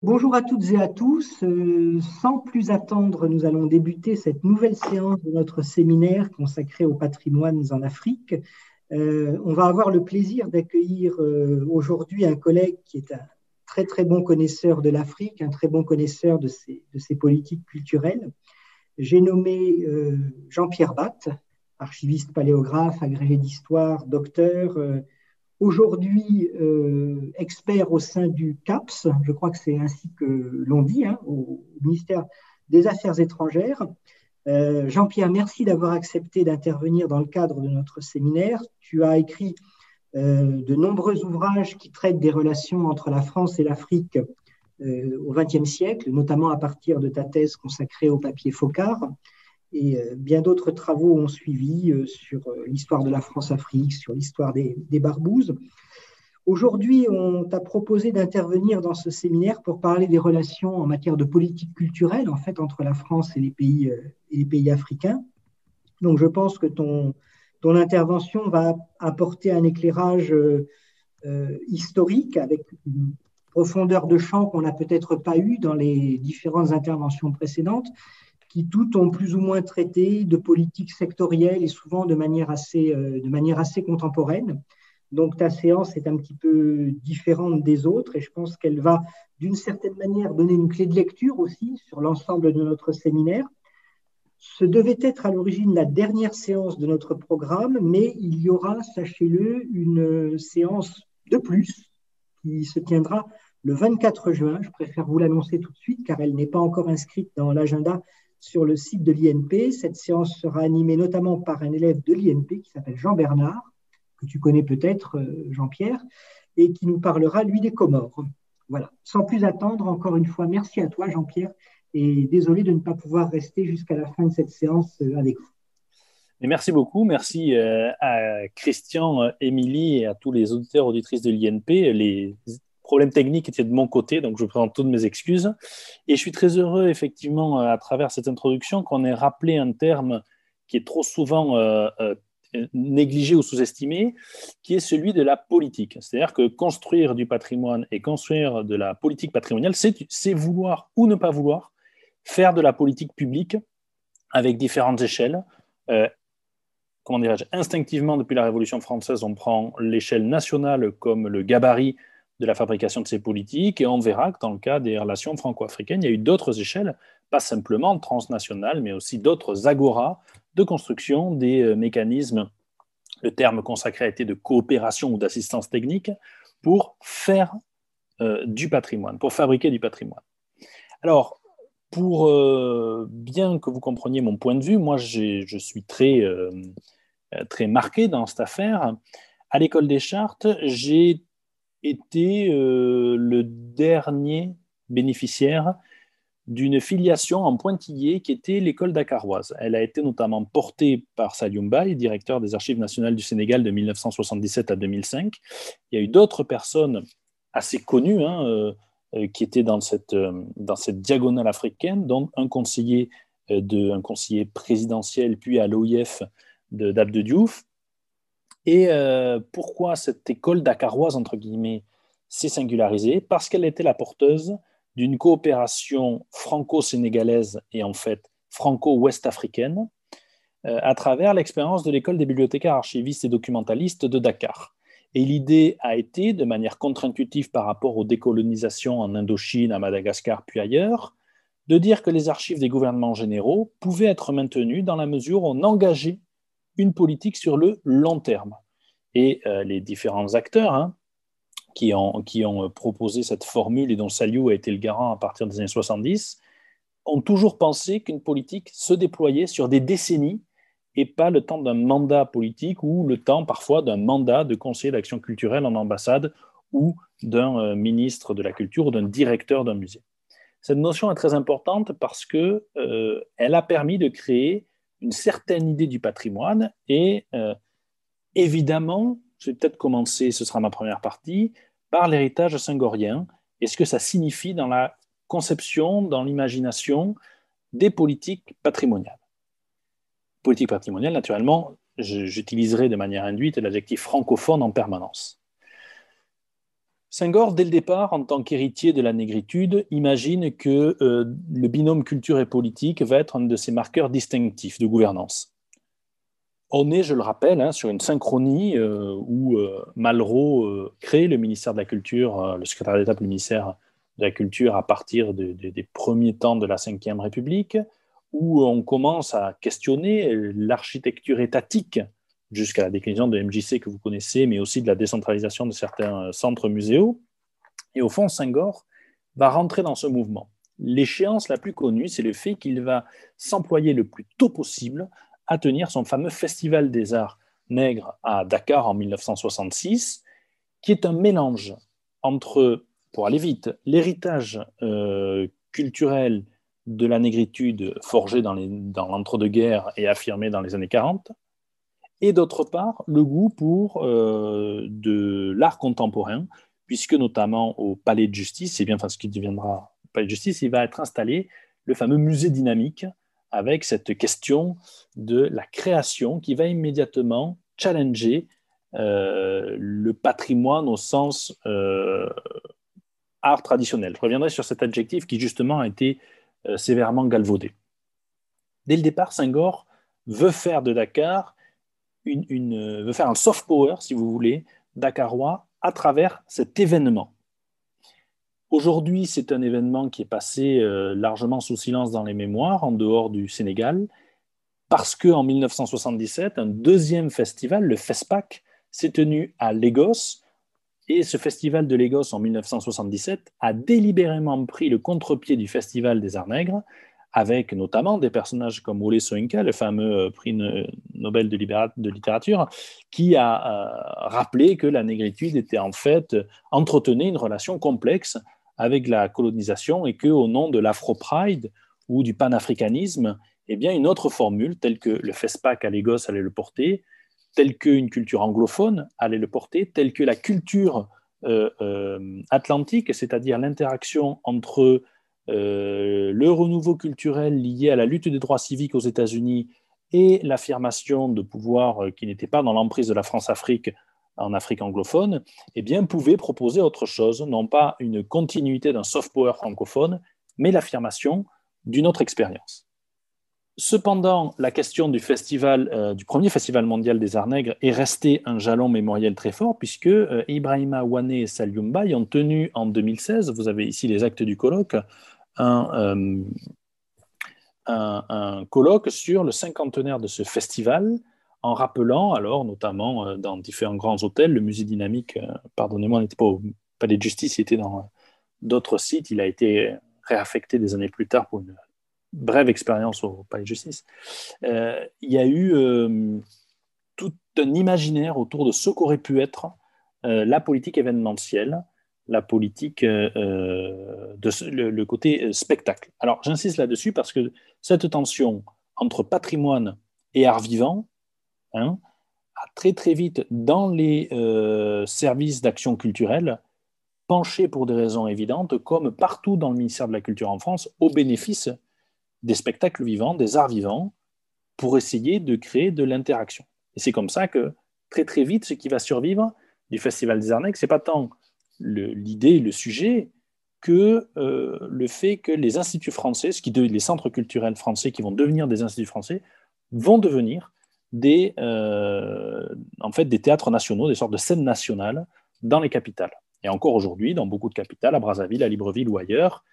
Bonjour à toutes et à tous. Euh, sans plus attendre, nous allons débuter cette nouvelle séance de notre séminaire consacré au patrimoine en Afrique. Euh, on va avoir le plaisir d'accueillir euh, aujourd'hui un collègue qui est un très très bon connaisseur de l'Afrique, un très bon connaisseur de ses, de politiques culturelles. J'ai nommé Jean-Pierre Batte, archiviste paléographe, agrégé d'histoire, docteur aujourd'hui euh, expert au sein du CAPS, je crois que c'est ainsi que l'on dit, hein, au ministère des Affaires étrangères. Euh, Jean-Pierre, merci d'avoir accepté d'intervenir dans le cadre de notre séminaire. Tu as écrit euh, de nombreux ouvrages qui traitent des relations entre la France et l'Afrique au XXe siècle, notamment à partir de ta thèse consacrée au papier Focard. Et euh, bien d'autres travaux ont suivi euh, sur euh, l'histoire de la France-Afrique, sur l'histoire des, barbouzes. Aujourd'hui, on t'a proposé d'intervenir dans ce séminaire pour parler des relations en matière de politique culturelle, en fait, entre la France et les pays, africains. Donc, je pense que ton intervention va apporter un éclairage historique avec une profondeur de champ qu'on n'a peut-être pas eu dans les différentes interventions précédentes, qui toutes ont plus ou moins traité de politique sectorielle et souvent de manière assez, euh, de manière assez contemporaine. Donc ta séance est un petit peu différente des autres et je pense qu'elle va d'une certaine manière donner une clé de lecture aussi sur l'ensemble de notre séminaire. Ce devait être à l'origine la dernière séance de notre programme, mais il y aura, sachez-le, une séance de plus qui se tiendra le 24 juin. Je préfère vous l'annoncer tout de suite car elle n'est pas encore inscrite dans l'agenda sur le site de l'INP. Cette séance sera animée notamment par un élève de l'INP qui s'appelle Jean Bernard, que tu connais peut-être, euh, Jean-Pierre, et qui nous parlera, lui, des Comores. Voilà. Sans plus attendre, encore une fois, merci à toi, Jean-Pierre, et désolé de ne pas pouvoir rester jusqu'à la fin de cette séance euh, avec vous. merci beaucoup. Merci euh, à Christian, Émilie et à tous les auditeurs auditrices de l'INP. Les problème technique était de mon côté, donc je présente toutes mes excuses. Et je suis très heureux, effectivement, à travers cette introduction, qu'on ait rappelé un terme qui est trop souvent euh, euh, négligé ou sous-estimé, qui est celui de la politique. C'est-à-dire que construire du patrimoine et construire de la politique patrimoniale, c'est vouloir ou ne pas vouloir faire de la politique publique avec différentes échelles. Euh, comment dirais-je? Instinctivement, depuis la Révolution française, on prend l'échelle nationale comme le gabarit de la fabrication de ces politiques, et on verra que dans le cas des relations franco-africaines, il y a eu d'autres échelles, pas simplement transnationales, mais aussi d'autres agoras de construction des euh, mécanismes, le terme consacré a été de coopération ou d'assistance technique, pour faire euh, du patrimoine, pour fabriquer du patrimoine. Alors, pour euh, bien que vous compreniez mon point de vue, moi je suis très, très marqué dans cette affaire. À l'école des chartes, j'ai était euh, le dernier bénéficiaire d'une filiation en pointillé qui était l'école dakaroise. Elle a été notamment portée par Mbaye, directeur des Archives nationales du Sénégal de 1977 à 2005. Il y a eu d'autres personnes assez connues hein, euh, euh, qui étaient dans cette, dans cette diagonale africaine, dont un conseiller, de, un conseiller présidentiel puis à l'OIF d'Abde Diouf, et euh, pourquoi cette école dakaroise, entre guillemets, s'est singularisée? Parce qu'elle était la porteuse d'une coopération franco-sénégalaise et en fait franco-ouest-africaine euh, à travers l'expérience de l'école des bibliothécaires archivistes et documentalistes de Dakar. Et l'idée a été, de manière contre-intuitive par rapport aux décolonisations en Indochine, à Madagascar, puis ailleurs, de dire que les archives des gouvernements généraux pouvaient être maintenues dans la mesure où on engageait une politique sur le long terme. Et euh, les différents acteurs hein, qui, ont, qui ont euh, proposé cette formule et dont Saliou a été le garant à partir des années 70 ont toujours pensé qu'une politique se déployait sur des décennies et pas le temps d'un mandat politique ou le temps parfois d'un mandat de conseiller d'action culturelle en ambassade ou d'un euh, ministre de la culture ou d'un directeur d'un musée. Cette notion est très importante parce qu'elle elle a permis de créer une certaine idée du patrimoine et euh, évidemment, je vais peut-être commencer, ce sera ma première partie, par l'héritage singorien et ce que ça signifie dans la conception, dans l'imagination des politiques patrimoniales. Politique patrimoniale, naturellement, j'utiliserai de manière induite l'adjectif francophone en permanence. Senghor, dès le départ, en tant qu'héritier de la négritude, imagine que euh, le binôme culture et politique va être un de ses marqueurs distinctifs de gouvernance. On est, je le rappelle, hein, sur une synchronie euh, où euh, Malraux crée le ministère de la Culture, le secrétaire d'État pour ministère de la Culture à partir des premiers temps de la Ve République, où on commence à questionner l'architecture étatique jusqu'à la déclinaison de MJC que vous connaissez, mais aussi de la décentralisation de certains euh, centres muséaux. Et au fond, Senghor va rentrer dans ce mouvement. L'échéance la plus connue, c'est le fait qu'il va s'employer le plus tôt possible à tenir son fameux Festival des arts nègres à Dakar en 1966, qui est un mélange entre, pour aller vite, l'héritage euh, culturel de la négritude forgé dans l'entre-deux-guerres et affirmé dans les années 40, et d'autre part le goût pour euh, de l'art contemporain, puisque notamment au Palais de Justice, et bien enfin ce qui deviendra Palais de Justice, il va être installé le fameux musée dynamique avec cette question de la création qui va immédiatement challenger euh, le patrimoine au sens euh, art traditionnel. Je reviendrai sur cet adjectif qui justement a été sévèrement galvaudé. Dès le départ, Senghor veut faire de Dakar une, euh, veut faire un soft power, si vous voulez, dakarois à travers cet événement. Aujourd'hui, c'est un événement qui est passé euh, largement sous silence dans les mémoires, en dehors du Sénégal, parce qu'en 1977, un deuxième festival, le FESPAC, s'est tenu à Lagos. Et ce festival de Lagos en 1977 a délibérément pris le contre-pied du Festival des Arts Nègres avec notamment des personnages comme Ole Soyinka, le fameux euh, prix Nobel de, littérature, qui a euh, rappelé que la négritude était en fait entretenait une relation complexe avec la colonisation et que au nom de l'Afro-Pride ou du panafricanisme, eh bien une autre formule telle que le FESPAC à Lagos allait le porter, telle qu'une culture anglophone allait le porter, telle que la culture euh, atlantique, c'est-à-dire l'interaction entre euh, le renouveau culturel lié à la lutte des droits civiques aux États-Unis et l'affirmation de pouvoirs euh, qui n'étaient pas dans l'emprise de la France-Afrique en Afrique anglophone, eh bien, pouvaient proposer autre chose, non pas une continuité d'un soft power francophone, mais l'affirmation d'une autre expérience. Cependant, la question du euh, premier festival mondial des arts nègres est restée un jalon mémoriel très fort, puisque Ibrahima Wane et Saliumba ont tenu en 2016, vous avez ici les actes du colloque, euh, un, colloque sur le cinquantenaire de ce festival, en rappelant alors notamment euh, dans différents grands hôtels, le musée dynamique, euh, pardonnez-moi, n'était pas au Palais de Justice, il était dans d'autres sites, il a été réaffecté des années plus tard pour une brève expérience au Palais de Justice. il y a eu tout un imaginaire autour de ce qu'aurait pu être la politique événementielle la politique, euh, euh, de le, côté euh, spectacle. Alors j'insiste là-dessus parce que cette tension entre patrimoine et art vivant hein, a très très vite dans les services d'action culturelle penché pour des raisons évidentes, comme partout dans le ministère de la Culture en France, au bénéfice des spectacles vivants, des arts vivants, pour essayer de créer de l'interaction. Et c'est comme ça que très très vite, ce qui va survivre du Festival des Arts ce n'est pas tant l'idée, le, sujet, que euh, le fait que les instituts français, ce qui les centres culturels français qui vont devenir des instituts français, vont devenir des, euh, en fait, des théâtres nationaux, des sortes de scènes nationales dans les capitales. Et encore aujourd'hui, dans beaucoup de capitales, à Brazzaville, à Libreville ou ailleurs,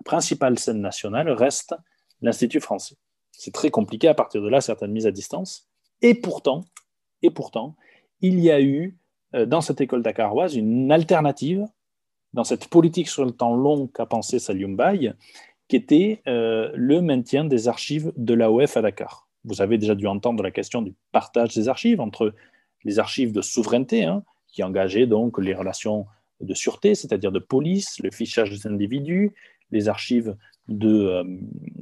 la principale scène nationale reste l'Institut français. C'est très compliqué à partir de là, certaines mises à distance. Et pourtant, et pourtant, il y a eu dans cette école dakaroise une alternative dans cette politique sur le temps long qu'a pensé Salium Bay, qui était euh, le maintien des archives de l'AOF à Dakar. Vous avez déjà dû entendre la question du partage des archives entre les archives de souveraineté, hein, qui engageaient donc les relations de sûreté, c'est-à-dire de police, le fichage des individus, les archives de euh,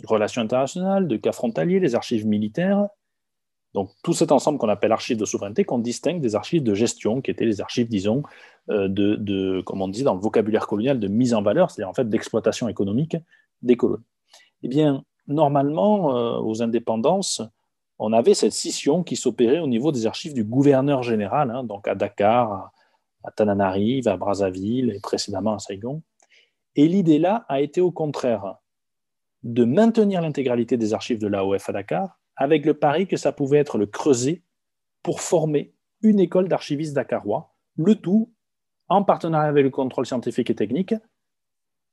relations internationales, de cas frontaliers, les archives militaires, donc tout cet ensemble qu'on appelle archives de souveraineté, qu'on distingue des archives de gestion, qui étaient les archives, disons, euh, de, comme on dit dans le vocabulaire colonial, de mise en valeur, c'est-à-dire en fait d'exploitation économique des colonies. Eh bien, normalement, euh, aux indépendances, on avait cette scission qui s'opérait au niveau des archives du gouverneur général, hein, donc à Dakar, à Tananarive, à Brazzaville et précédemment à Saigon. Et l'idée là a été au contraire de maintenir l'intégralité des archives de l'AOF à Dakar, avec le pari que ça pouvait être le creuset pour former une école d'archivistes dakarois, le tout en partenariat avec le contrôle scientifique et technique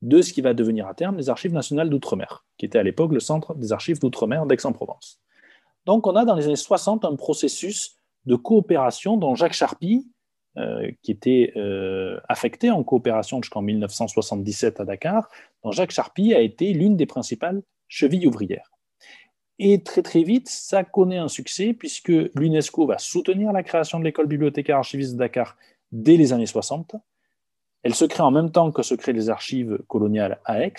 de ce qui va devenir à terme les archives nationales d'outre-mer, qui était à l'époque le centre des archives d'outre-mer d'Aix-en-Provence. Donc on a dans les années 60 un processus de coopération dont Jacques Charpie, euh, qui était euh, affecté en coopération jusqu'en 1977 à Dakar, dont Jacques Charpie a été l'une des principales chevilles ouvrières. Et très très vite, ça connaît un succès puisque l'UNESCO va soutenir la création de l'école bibliothécaire archiviste de Dakar dès les années 60. Elle se crée en même temps que se créent les archives coloniales à Aix,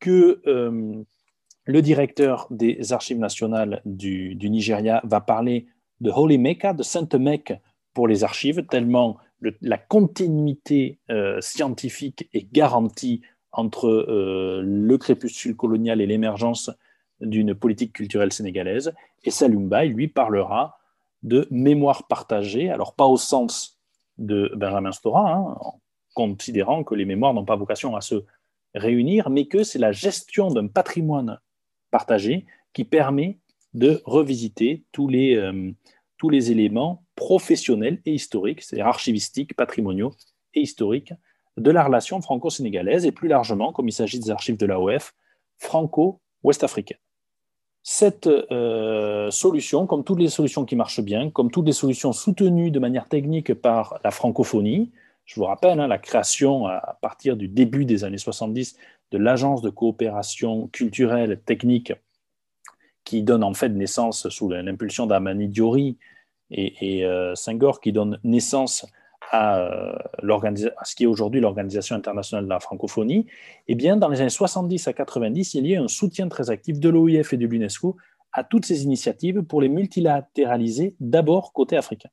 que euh, le directeur des archives nationales du, Nigeria va parler de Holy Mecca, de Sainte Mecque pour les archives, tellement la continuité euh, scientifique est garantie entre euh, le crépuscule colonial et l'émergence d'une politique culturelle sénégalaise. Et Salumba, lui, parlera de mémoire partagée, alors pas au sens de Benjamin Stora, hein, en considérant que les mémoires n'ont pas vocation à se réunir, mais que c'est la gestion d'un patrimoine partagé qui permet de revisiter tous les, euh, tous les éléments professionnels et historiques, c'est-à-dire archivistiques, patrimoniaux et historiques, de la relation franco-sénégalaise et plus largement, comme il s'agit des archives de l'AOF, franco-ouest-africaine. Cette euh, solution, comme toutes les solutions qui marchent bien, comme toutes les solutions soutenues de manière technique par la francophonie, je vous rappelle hein, la création à partir du début des années 70 de l'agence de coopération culturelle technique qui donne en fait naissance sous l'impulsion d'Amani Diori et, et euh, qui donne naissance à, euh, à ce qui est aujourd'hui l'Organisation internationale de la francophonie, eh bien, dans les années 70 à 90, il y a un soutien très actif de l'OIF et de l'UNESCO à toutes ces initiatives pour les multilatéraliser d'abord côté africain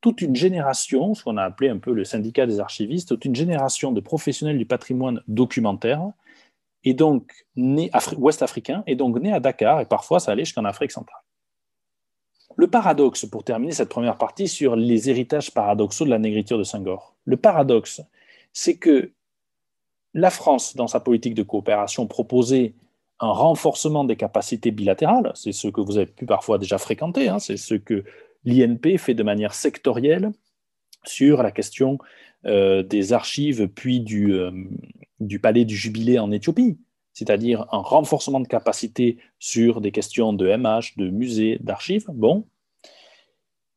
toute une génération, ce qu'on a appelé un peu le syndicat des archivistes, toute une génération de professionnels du patrimoine documentaire, et donc né ouest africain, et donc né à Dakar, et parfois ça allait jusqu'en Afrique centrale. Le paradoxe, pour terminer cette première partie sur les héritages paradoxaux de la négriture de Senghor, le paradoxe, c'est que la France, dans sa politique de coopération, proposait un renforcement des capacités bilatérales, c'est ce que vous avez pu parfois déjà fréquenter, hein, c'est ce que l'INP fait de manière sectorielle sur la question euh, des archives puis euh, du palais du Jubilé en Éthiopie, c'est-à-dire un renforcement de capacité sur des questions de MH, de musées, d'archives. Bon,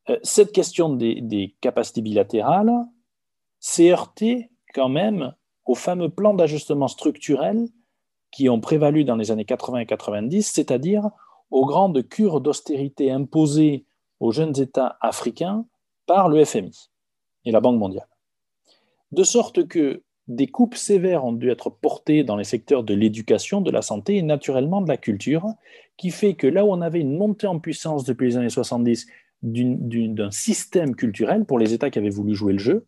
euh, cette question des, des capacités bilatérales s'est heurtée quand même au fameux plan d'ajustement structurel qui ont prévalu dans les années 80 et 90, c'est-à-dire aux grandes cures d'austérité imposées aux jeunes États africains par le FMI et la Banque mondiale. De sorte que des coupes sévères ont dû être portées dans les secteurs de l'éducation, de la santé et naturellement de la culture, qui fait que là où on avait une montée en puissance depuis les années 70 d'un système culturel pour les États qui avaient voulu jouer le jeu,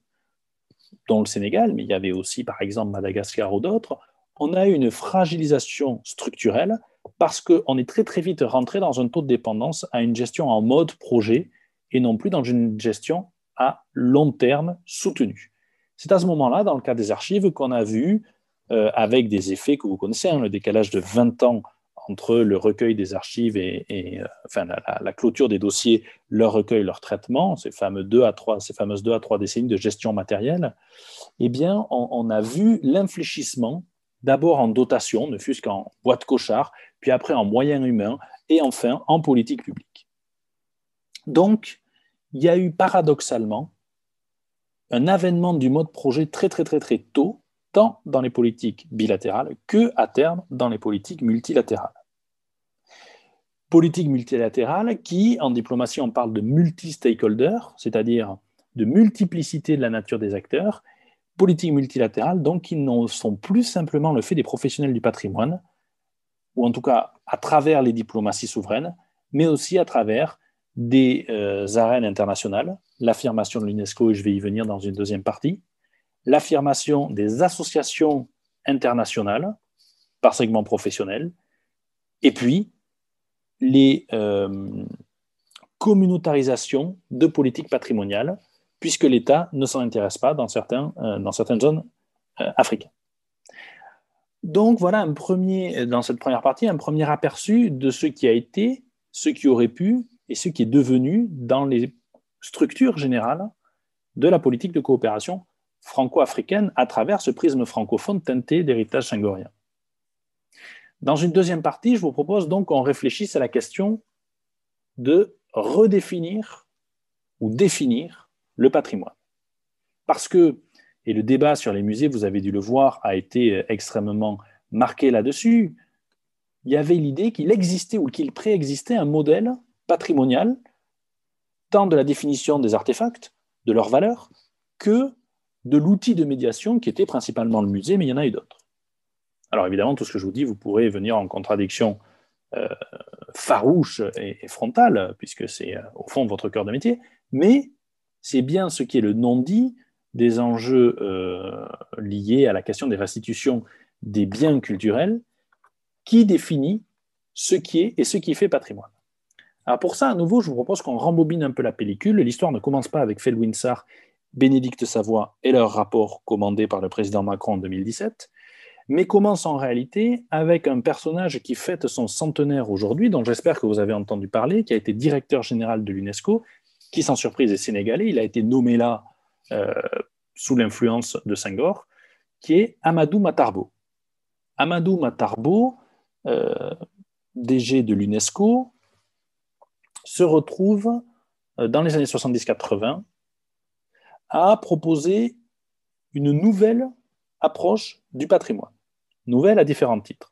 dont le Sénégal, mais il y avait aussi par exemple Madagascar ou d'autres, on a eu une fragilisation structurelle parce qu'on est très très vite rentré dans un taux de dépendance à une gestion en mode projet et non plus dans une gestion à long terme soutenue. C'est à ce moment-là, dans le cas des archives, qu'on a vu, euh, avec des effets que vous connaissez, hein, le décalage de 20 ans entre le recueil des archives et, euh, enfin, la, clôture des dossiers, leur recueil, leur traitement, ces, fameux deux à trois, ces fameuses deux à trois décennies de gestion matérielle, eh bien, on a vu l'infléchissement d'abord en dotation, ne fût-ce qu'en boîte cochard, puis après en moyens humains, et enfin en politique publique. Donc, il y a eu paradoxalement un avènement du mode projet très très très très tôt, tant dans les politiques bilatérales que à terme dans les politiques multilatérales. Politique multilatérale qui, en diplomatie, on parle de multi-stakeholder, c'est-à-dire de multiplicité de la nature des acteurs, politique multilatérale, donc qui ne sont plus simplement le fait des professionnels du patrimoine, ou en tout cas à travers les diplomaties souveraines, mais aussi à travers des euh, arènes internationales, l'affirmation de l'UNESCO, et je vais y venir dans une deuxième partie, l'affirmation des associations internationales par segment professionnel, et puis les euh, communautarisations de politiques patrimoniales puisque l'État ne s'en intéresse pas dans, certains, dans certaines zones africaines. Donc voilà un premier, dans cette première partie, un premier aperçu de ce qui a été, ce qui aurait pu et ce qui est devenu dans les structures générales de la politique de coopération franco-africaine à travers ce prisme francophone teinté d'héritage singorien. Dans une deuxième partie, je vous propose donc qu'on réfléchisse à la question de redéfinir ou définir le patrimoine. Parce que et le débat sur les musées, vous avez dû le voir, a été extrêmement marqué là-dessus. Il y avait l'idée qu'il existait ou qu'il préexistait un modèle patrimonial, tant de la définition des artefacts, de leur valeur, que de l'outil de médiation qui était principalement le musée, mais il y en a eu d'autres. Alors évidemment, tout ce que je vous dis, vous pourrez venir en contradiction euh, farouche et, frontale, puisque c'est euh, au fond votre cœur de métier, mais c'est bien ce qui est le non-dit des enjeux euh, liés à la question des restitutions des biens culturels qui définit ce qui est et ce qui fait patrimoine. Alors pour ça, à nouveau, je vous propose qu'on rembobine un peu la pellicule. L'histoire ne commence pas avec Felwinsar, Bénédicte Savoie et leur rapport commandé par le président Macron en 2017, mais commence en réalité avec un personnage qui fête son centenaire aujourd'hui, dont j'espère que vous avez entendu parler, qui a été directeur général de l'UNESCO, qui sans surprise est sénégalais. Il a été nommé là euh, sous l'influence de Senghor, qui est Amadou Matarbo. Amadou Matarbo, euh, DG de l'UNESCO, se retrouve euh, dans les années 70-80 à proposer une nouvelle approche du patrimoine, nouvelle à différents titres.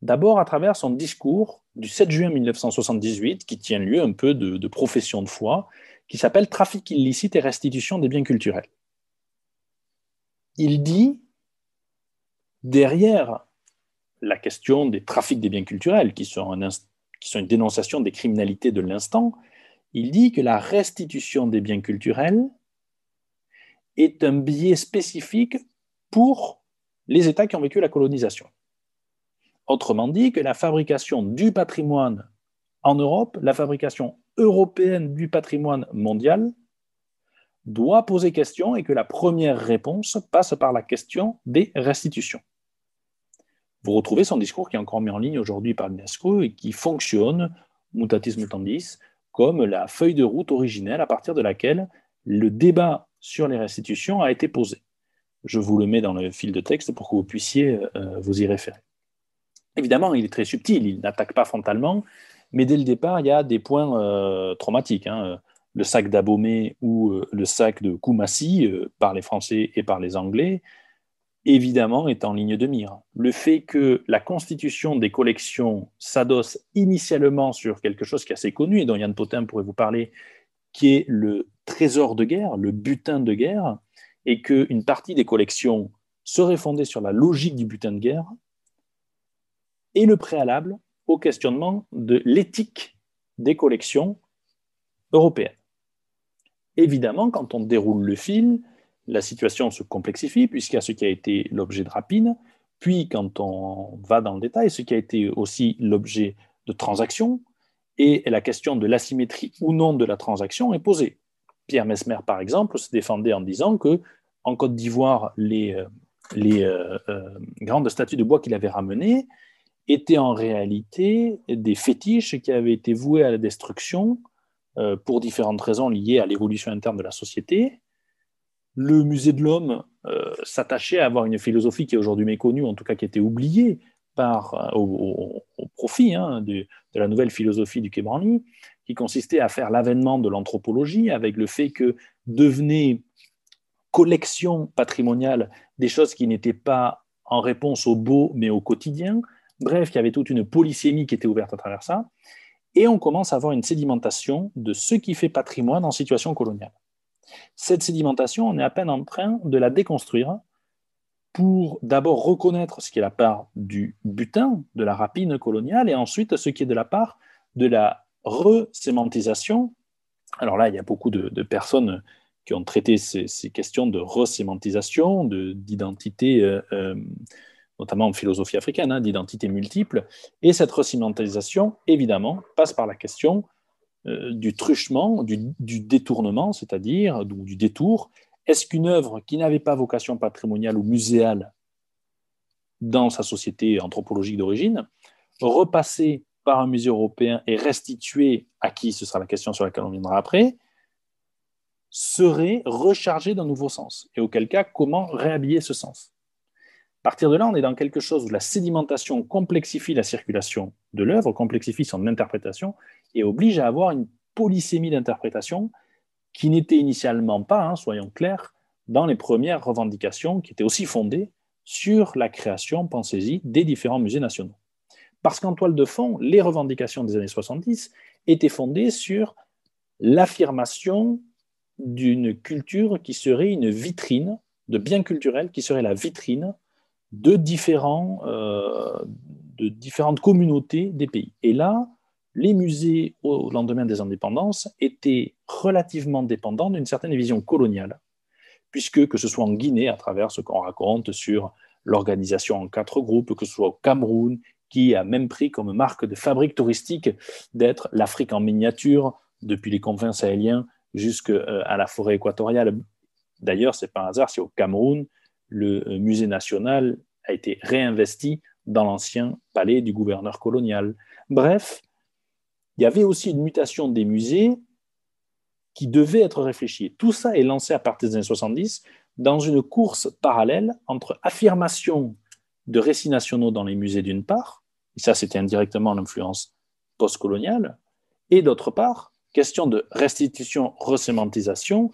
D'abord à travers son discours du 7 juin 1978, qui tient lieu un peu de profession de foi, qui s'appelle Trafic illicite et restitution des biens culturels. Il dit, derrière la question des trafics des biens culturels, qui sont, une dénonciation des criminalités de l'instant, il dit que la restitution des biens culturels est un biais spécifique pour les États qui ont vécu la colonisation. Autrement dit, que la fabrication du patrimoine en Europe, la fabrication européenne du patrimoine mondial doit poser question et que la première réponse passe par la question des restitutions. Vous retrouvez son discours qui est encore mis en ligne aujourd'hui par l'UNESCO et qui fonctionne, mutatis mutandis, comme la feuille de route originelle à partir de laquelle le débat sur les restitutions a été posé. Je vous le mets dans le fil de texte pour que vous puissiez euh, vous y référer. Évidemment, il est très subtil, il n'attaque pas frontalement, mais dès le départ, il y a des points euh, traumatiques. Hein. Le sac d'Abomey ou euh, le sac de Koumassi par les Français et par les Anglais, évidemment, est en ligne de mire. Le fait que la constitution des collections s'adosse initialement sur quelque chose qui est assez connu et dont Yann Potin pourrait vous parler, qui est le trésor de guerre, le butin de guerre, et qu'une partie des collections serait fondée sur la logique du butin de guerre, est le préalable au questionnement de l'éthique des collections européennes. Évidemment, quand on déroule le fil, la situation se complexifie puisqu'il y a ce qui a été l'objet de rapine, puis quand on va dans le détail, ce qui a été aussi l'objet de transactions, et la question de l'asymétrie ou non de la transaction est posée. Pierre Mesmer, par exemple, se défendait en disant que en Côte d'Ivoire, les, euh, euh, euh, grandes statues de bois qu'il avait ramenées étaient en réalité des fétiches qui avaient été voués à la destruction pour différentes raisons liées à l'évolution interne de la société. Le musée de l'homme euh, s'attachait à avoir une philosophie qui est aujourd'hui méconnue, en tout cas qui était oubliée par, euh, au, profit hein, de, la nouvelle philosophie du Quai qui consistait à faire l'avènement de l'anthropologie avec le fait que devenait collection patrimoniale des choses qui n'étaient pas en réponse au beau mais au quotidien, Bref, il y avait toute une polysémie qui était ouverte à travers ça. Et on commence à avoir une sédimentation de ce qui fait patrimoine en situation coloniale. Cette sédimentation, on est à peine en train de la déconstruire pour d'abord reconnaître ce qui est la part du butin, de la rapine coloniale, et ensuite ce qui est de la part de la resémantisation. Alors là, il y a beaucoup de, personnes qui ont traité ces, questions de resémantisation, d'identité euh, euh, notamment en philosophie africaine, hein, d'identité multiple. Et cette recimentalisation, évidemment, passe par la question du truchement, du, détournement, c'est-à-dire du détour. Est-ce qu'une œuvre qui n'avait pas vocation patrimoniale ou muséale dans sa société anthropologique d'origine, repassée par un musée européen et restituée à qui, ce sera la question sur laquelle on viendra après, serait rechargée d'un nouveau sens? Et auquel cas, comment réhabiller ce sens? À partir de là, on est dans quelque chose où la sédimentation complexifie la circulation de l'œuvre, complexifie son interprétation et oblige à avoir une polysémie d'interprétation qui n'était initialement pas, hein, soyons clairs, dans les premières revendications qui étaient aussi fondées sur la création, pensez-y, des différents musées nationaux. Parce qu'en toile de fond, les revendications des années 70 étaient fondées sur l'affirmation d'une culture qui serait une vitrine, de biens culturels qui serait la vitrine de, différents, euh, de différentes communautés des pays. Et là, les musées au lendemain des indépendances étaient relativement dépendants d'une certaine vision coloniale, puisque que ce soit en Guinée, à travers ce qu'on raconte sur l'organisation en quatre groupes, que ce soit au Cameroun, qui a même pris comme marque de fabrique touristique d'être l'Afrique en miniature, depuis les confins sahéliens jusqu'à euh, la forêt équatoriale. D'ailleurs, ce n'est pas un hasard si au Cameroun, le euh, musée national a été réinvesti dans l'ancien palais du gouverneur colonial. Bref, il y avait aussi une mutation des musées qui devait être réfléchie. Tout ça est lancé à partir des années 70 dans une course parallèle entre affirmation de récits nationaux dans les musées d'une part, et ça c'était indirectement l'influence postcoloniale, et d'autre part, question de restitution, resémantisation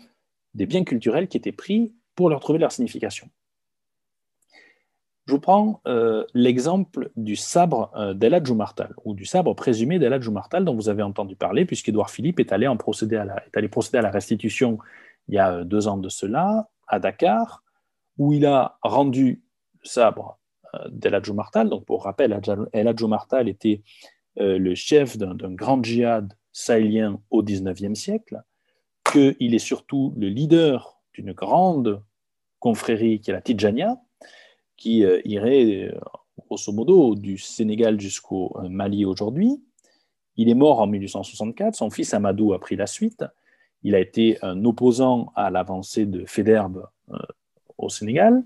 des biens culturels qui étaient pris pour leur trouver leur signification. Je vous prends euh, l'exemple du sabre euh, d'Ella Jumartal, ou du sabre présumé d'Ella Jumartal dont vous avez entendu parler, puisqu'Édouard Philippe est allé, en procéder à la, restitution il y a euh, deux ans de cela, à Dakar, où il a rendu le sabre d'Ella Jumartal. Donc, pour rappel, El Jumartal était le chef d'un grand djihad sahélien au XIXe siècle, qu'il est surtout le leader d'une grande confrérie qui est la Tijania, qui euh, irait euh, grosso modo du Sénégal jusqu'au euh, Mali aujourd'hui. Il est mort en 1864, son fils Amadou a pris la suite. Il a été un opposant à l'avancée de Fédherbe au Sénégal.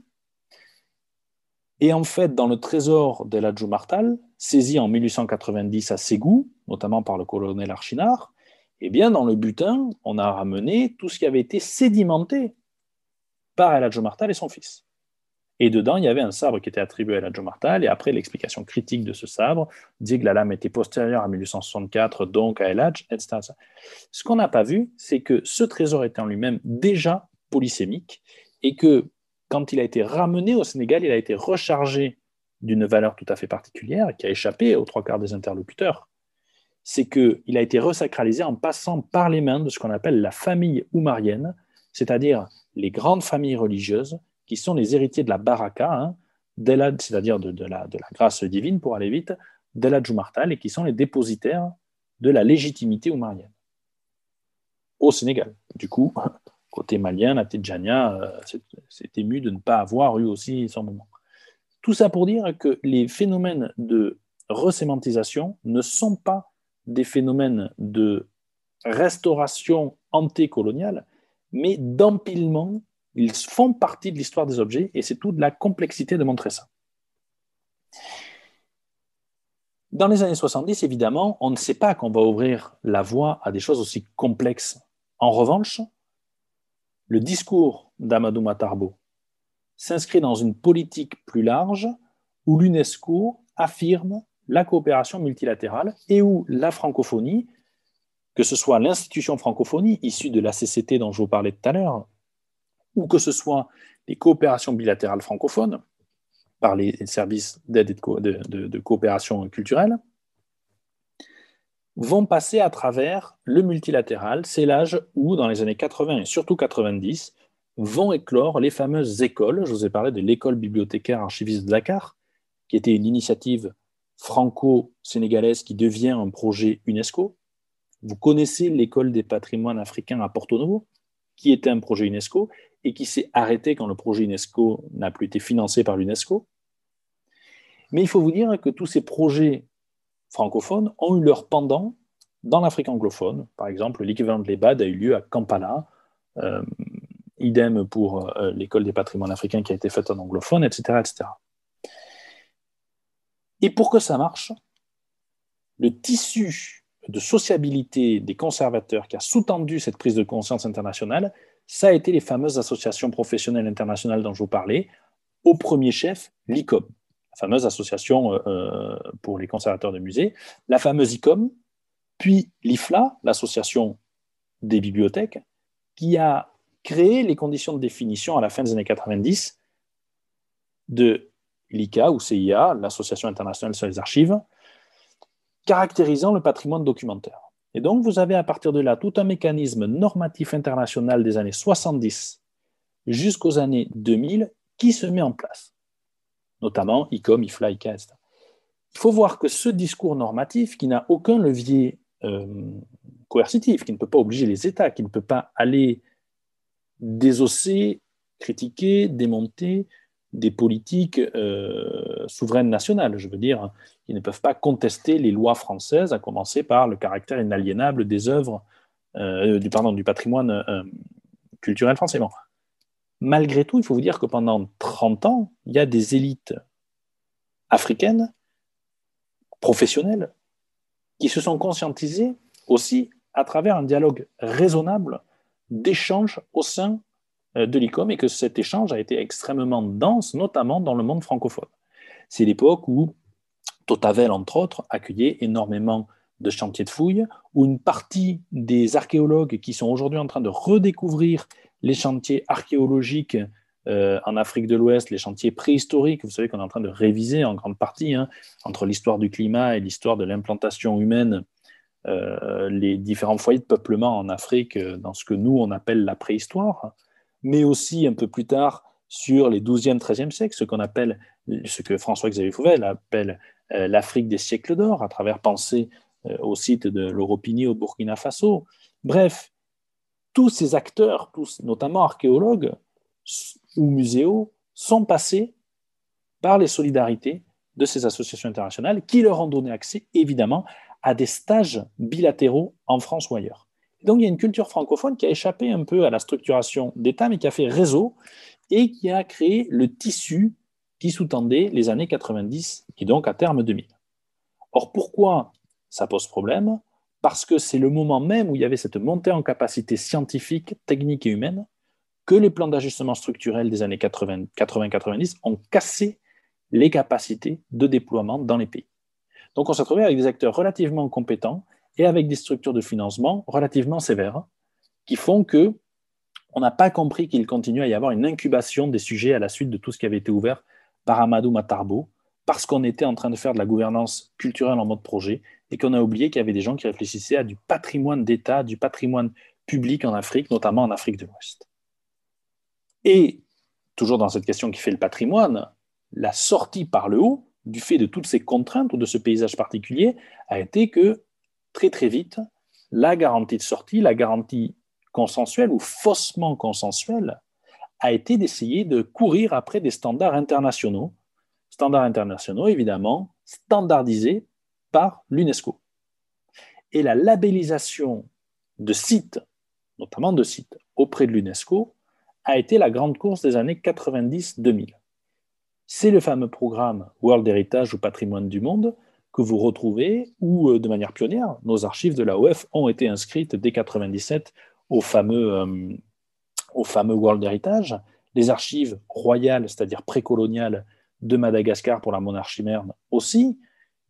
Et en fait, dans le trésor d'El Martal, saisi en 1890 à Ségou, notamment par le colonel Archinard, eh bien, dans le butin, on a ramené tout ce qui avait été sédimenté par El Martal et son fils. Et dedans, il y avait un sabre qui était attribué à la Martal. Et après, l'explication critique de ce sabre dit que la lame était postérieure à 1864, donc à El etc. Ce qu'on n'a pas vu, c'est que ce trésor était en lui-même déjà polysémique et que quand il a été ramené au Sénégal, il a été rechargé d'une valeur tout à fait particulière qui a échappé aux trois quarts des interlocuteurs. C'est qu'il a été resacralisé en passant par les mains de ce qu'on appelle la famille oumarienne, c'est-à-dire les grandes familles religieuses qui sont les héritiers de la baraka, hein, c'est-à-dire de, la, grâce divine, pour aller vite, de la Jumartal, et qui sont les dépositaires de la légitimité oumarienne au Sénégal. Du coup, côté malien, la Tidjania euh, s'est ému de ne pas avoir eu aussi son moment. Tout ça pour dire que les phénomènes de resémantisation ne sont pas des phénomènes de restauration antécoloniale, mais d'empilement ils font partie de l'histoire des objets et c'est toute la complexité de montrer ça. Dans les années 70, évidemment, on ne sait pas qu'on va ouvrir la voie à des choses aussi complexes. En revanche, le discours d'Amadou Matarbo s'inscrit dans une politique plus large où l'UNESCO affirme la coopération multilatérale et où la francophonie, que ce soit l'institution francophonie issue de la CCT dont je vous parlais tout à l'heure, ou que ce soit les coopérations bilatérales francophones par les services d'aide et de, coopération culturelle, vont passer à travers le multilatéral. C'est l'âge où, dans les années 80 et surtout 90, vont éclore les fameuses écoles. Je vous ai parlé de l'école bibliothécaire archiviste de Dakar, qui était une initiative franco-sénégalaise qui devient un projet UNESCO. Vous connaissez l'école des patrimoines africains à Porto Novo, qui était un projet UNESCO et qui s'est arrêté quand le projet UNESCO n'a plus été financé par l'UNESCO. Mais il faut vous dire que tous ces projets francophones ont eu leur pendant dans l'Afrique anglophone. Par exemple, l'équivalent de l'EBAD a eu lieu à Kampala. Euh, idem pour euh, l'école des patrimoines africains qui a été faite en anglophone, etc., etc. Et pour que ça marche, le tissu de sociabilité des conservateurs qui a sous-tendu cette prise de conscience internationale, ça a été les fameuses associations professionnelles internationales dont je vous parlais, au premier chef l'ICOM, la fameuse association euh, euh, pour les conservateurs de musées, la fameuse ICOM, puis l'IFLA, l'association des bibliothèques, qui a créé les conditions de définition à la fin des années 90 de l'ICA ou CIA, l'Association internationale sur les archives, caractérisant le patrimoine documentaire. Et donc, vous avez à partir de là tout un mécanisme normatif international des années 70 jusqu'aux années 2000 qui se met en place, notamment ICOM, IFLA, ICA, etc. Il faut voir que ce discours normatif, qui n'a aucun levier euh, coercitif, qui ne peut pas obliger les États, qui ne peut pas aller désosser, critiquer, démonter des politiques euh, souveraines nationales, je veux dire, qui ne peuvent pas contester les lois françaises, à commencer par le caractère inaliénable des œuvres, euh, du, pardon, du patrimoine euh, culturel français. Malgré tout, il faut vous dire que pendant 30 ans, il y a des élites africaines, professionnelles, qui se sont conscientisées aussi à travers un dialogue raisonnable d'échange au sein euh, de l'ICOM et que cet échange a été extrêmement dense, notamment dans le monde francophone. C'est l'époque où Totavel, entre autres, accueillait énormément de chantiers de fouilles, où une partie des archéologues qui sont aujourd'hui en train de redécouvrir les chantiers archéologiques euh, en Afrique de l'Ouest, les chantiers préhistoriques, vous savez qu'on est en train de réviser en grande partie, hein, entre l'histoire du climat et l'histoire de l'implantation humaine, euh, les différents foyers de peuplement en Afrique euh, dans ce que nous, on appelle la préhistoire, mais aussi un peu plus tard sur les 12e, 13e siècles, ce qu'on appelle, ce que François-Xavier Fouvel appelle euh, l'Afrique des siècles d'or, à travers penser euh, au site de l'Europini au Burkina Faso. Bref, tous ces acteurs, tous, notamment archéologues ou muséaux, sont passés par les solidarités de ces associations internationales qui leur ont donné accès, évidemment, à des stages bilatéraux en France ou ailleurs. Donc il y a une culture francophone qui a échappé un peu à la structuration d'État, mais qui a fait réseau et qui a créé le tissu qui sous-tendait les années 90 et donc à terme 2000. Or, pourquoi ça pose problème? Parce que c'est le moment même où il y avait cette montée en capacité scientifique, technique et humaine que les plans d'ajustement structurel des années 80-90 ont cassé les capacités de déploiement dans les pays. Donc on s'est retrouvé avec des acteurs relativement compétents et avec des structures de financement relativement sévères qui font que on n'a pas compris qu'il continue à y avoir une incubation des sujets à la suite de tout ce qui avait été ouvert par Amadou Matarbo, parce qu'on était en train de faire de la gouvernance culturelle en mode projet et qu'on a oublié qu'il y avait des gens qui réfléchissaient à du patrimoine d'État, du patrimoine public en Afrique, notamment en Afrique de l'Ouest. Et, toujours dans cette question qui fait le patrimoine, la sortie par le haut, du fait de toutes ces contraintes ou de ce paysage particulier, a été que, très très vite, la garantie de sortie, la garantie consensuelle ou faussement consensuelle, a été d'essayer de courir après des standards internationaux, standards internationaux évidemment standardisés par l'UNESCO. Et la labellisation de sites, notamment de sites auprès de l'UNESCO, a été la grande course des années 90-2000. C'est le fameux programme World Heritage ou Patrimoine du Monde que vous retrouvez, où euh, de manière pionnière, nos archives de l'AOF ont été inscrites dès 1997 au fameux euh, au fameux World Heritage, les archives royales, c'est-à-dire précoloniales de Madagascar pour la monarchie merde aussi,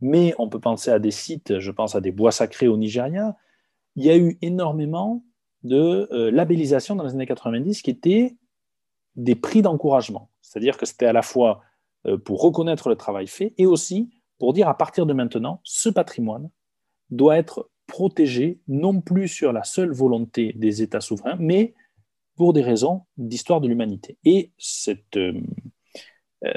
mais on peut penser à des sites, je pense à des bois sacrés au Nigeria. Il y a eu énormément de euh, labellisation dans les années 90 qui étaient des prix d'encouragement. C'est-à-dire que c'était à la fois pour reconnaître le travail fait et aussi pour dire à partir de maintenant, ce patrimoine doit être protégé non plus sur la seule volonté des États souverains, mais pour des raisons d'histoire de l'humanité. Et euh, euh,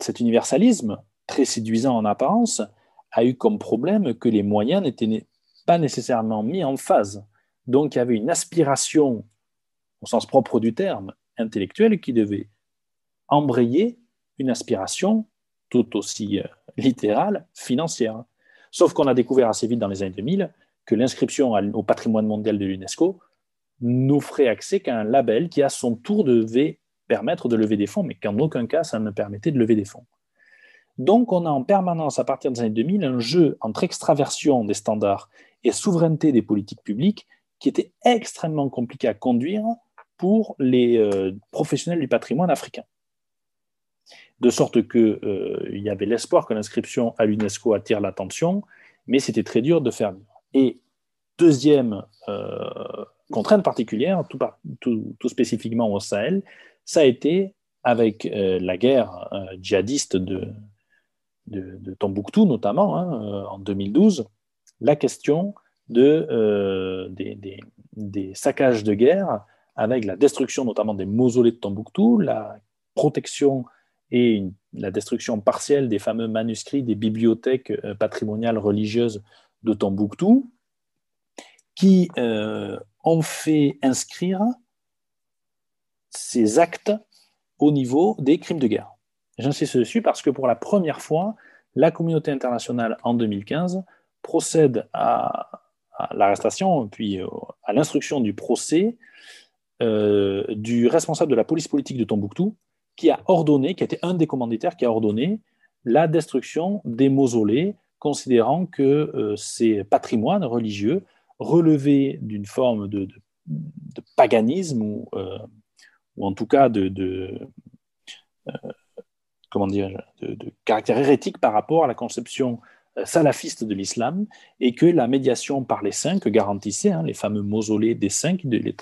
cet universalisme, très séduisant en apparence, a eu comme problème que les moyens n'étaient pas nécessairement mis en phase. Donc il y avait une aspiration, au sens propre du terme, intellectuelle, qui devait embrayer une aspiration tout aussi euh, littérale, financière. Sauf qu'on a découvert assez vite dans les années 2000 que l'inscription au patrimoine mondial de l'UNESCO n'offrait accès qu'à un label qui, à son tour, devait permettre de lever des fonds, mais qu'en aucun cas, ça ne permettait de lever des fonds. Donc, on a en permanence, à partir des années 2000, un jeu entre extraversion des standards et souveraineté des politiques publiques qui était extrêmement compliqué à conduire pour les euh, professionnels du patrimoine africain. De sorte qu'il euh, y avait l'espoir que l'inscription à l'UNESCO attire l'attention, mais c'était très dur de faire vivre. Et deuxième euh, contrainte particulière, tout, spécifiquement au Sahel, ça a été avec la guerre djihadiste de, Tombouctou notamment, hein, en 2012, la question de, des, saccages de guerre avec la destruction notamment des mausolées de Tombouctou, la protection et la destruction partielle des fameux manuscrits des bibliothèques euh, patrimoniales religieuses de Tombouctou, qui euh, ont fait inscrire ces actes au niveau des crimes de guerre. J'insiste dessus parce que pour la première fois, la communauté internationale en 2015 procède à, l'arrestation, puis euh, à l'instruction du procès du responsable de la police politique de Tombouctou, qui a ordonné, qui était un des commanditaires qui a ordonné la destruction des mausolées, considérant que euh, ces patrimoines religieux relevaient d'une forme de, paganisme ou, ou, en tout cas de, comment dire, de, caractère hérétique par rapport à la conception salafiste de l'islam et que la médiation par les saints que garantissaient hein, les fameux mausolées des saints, les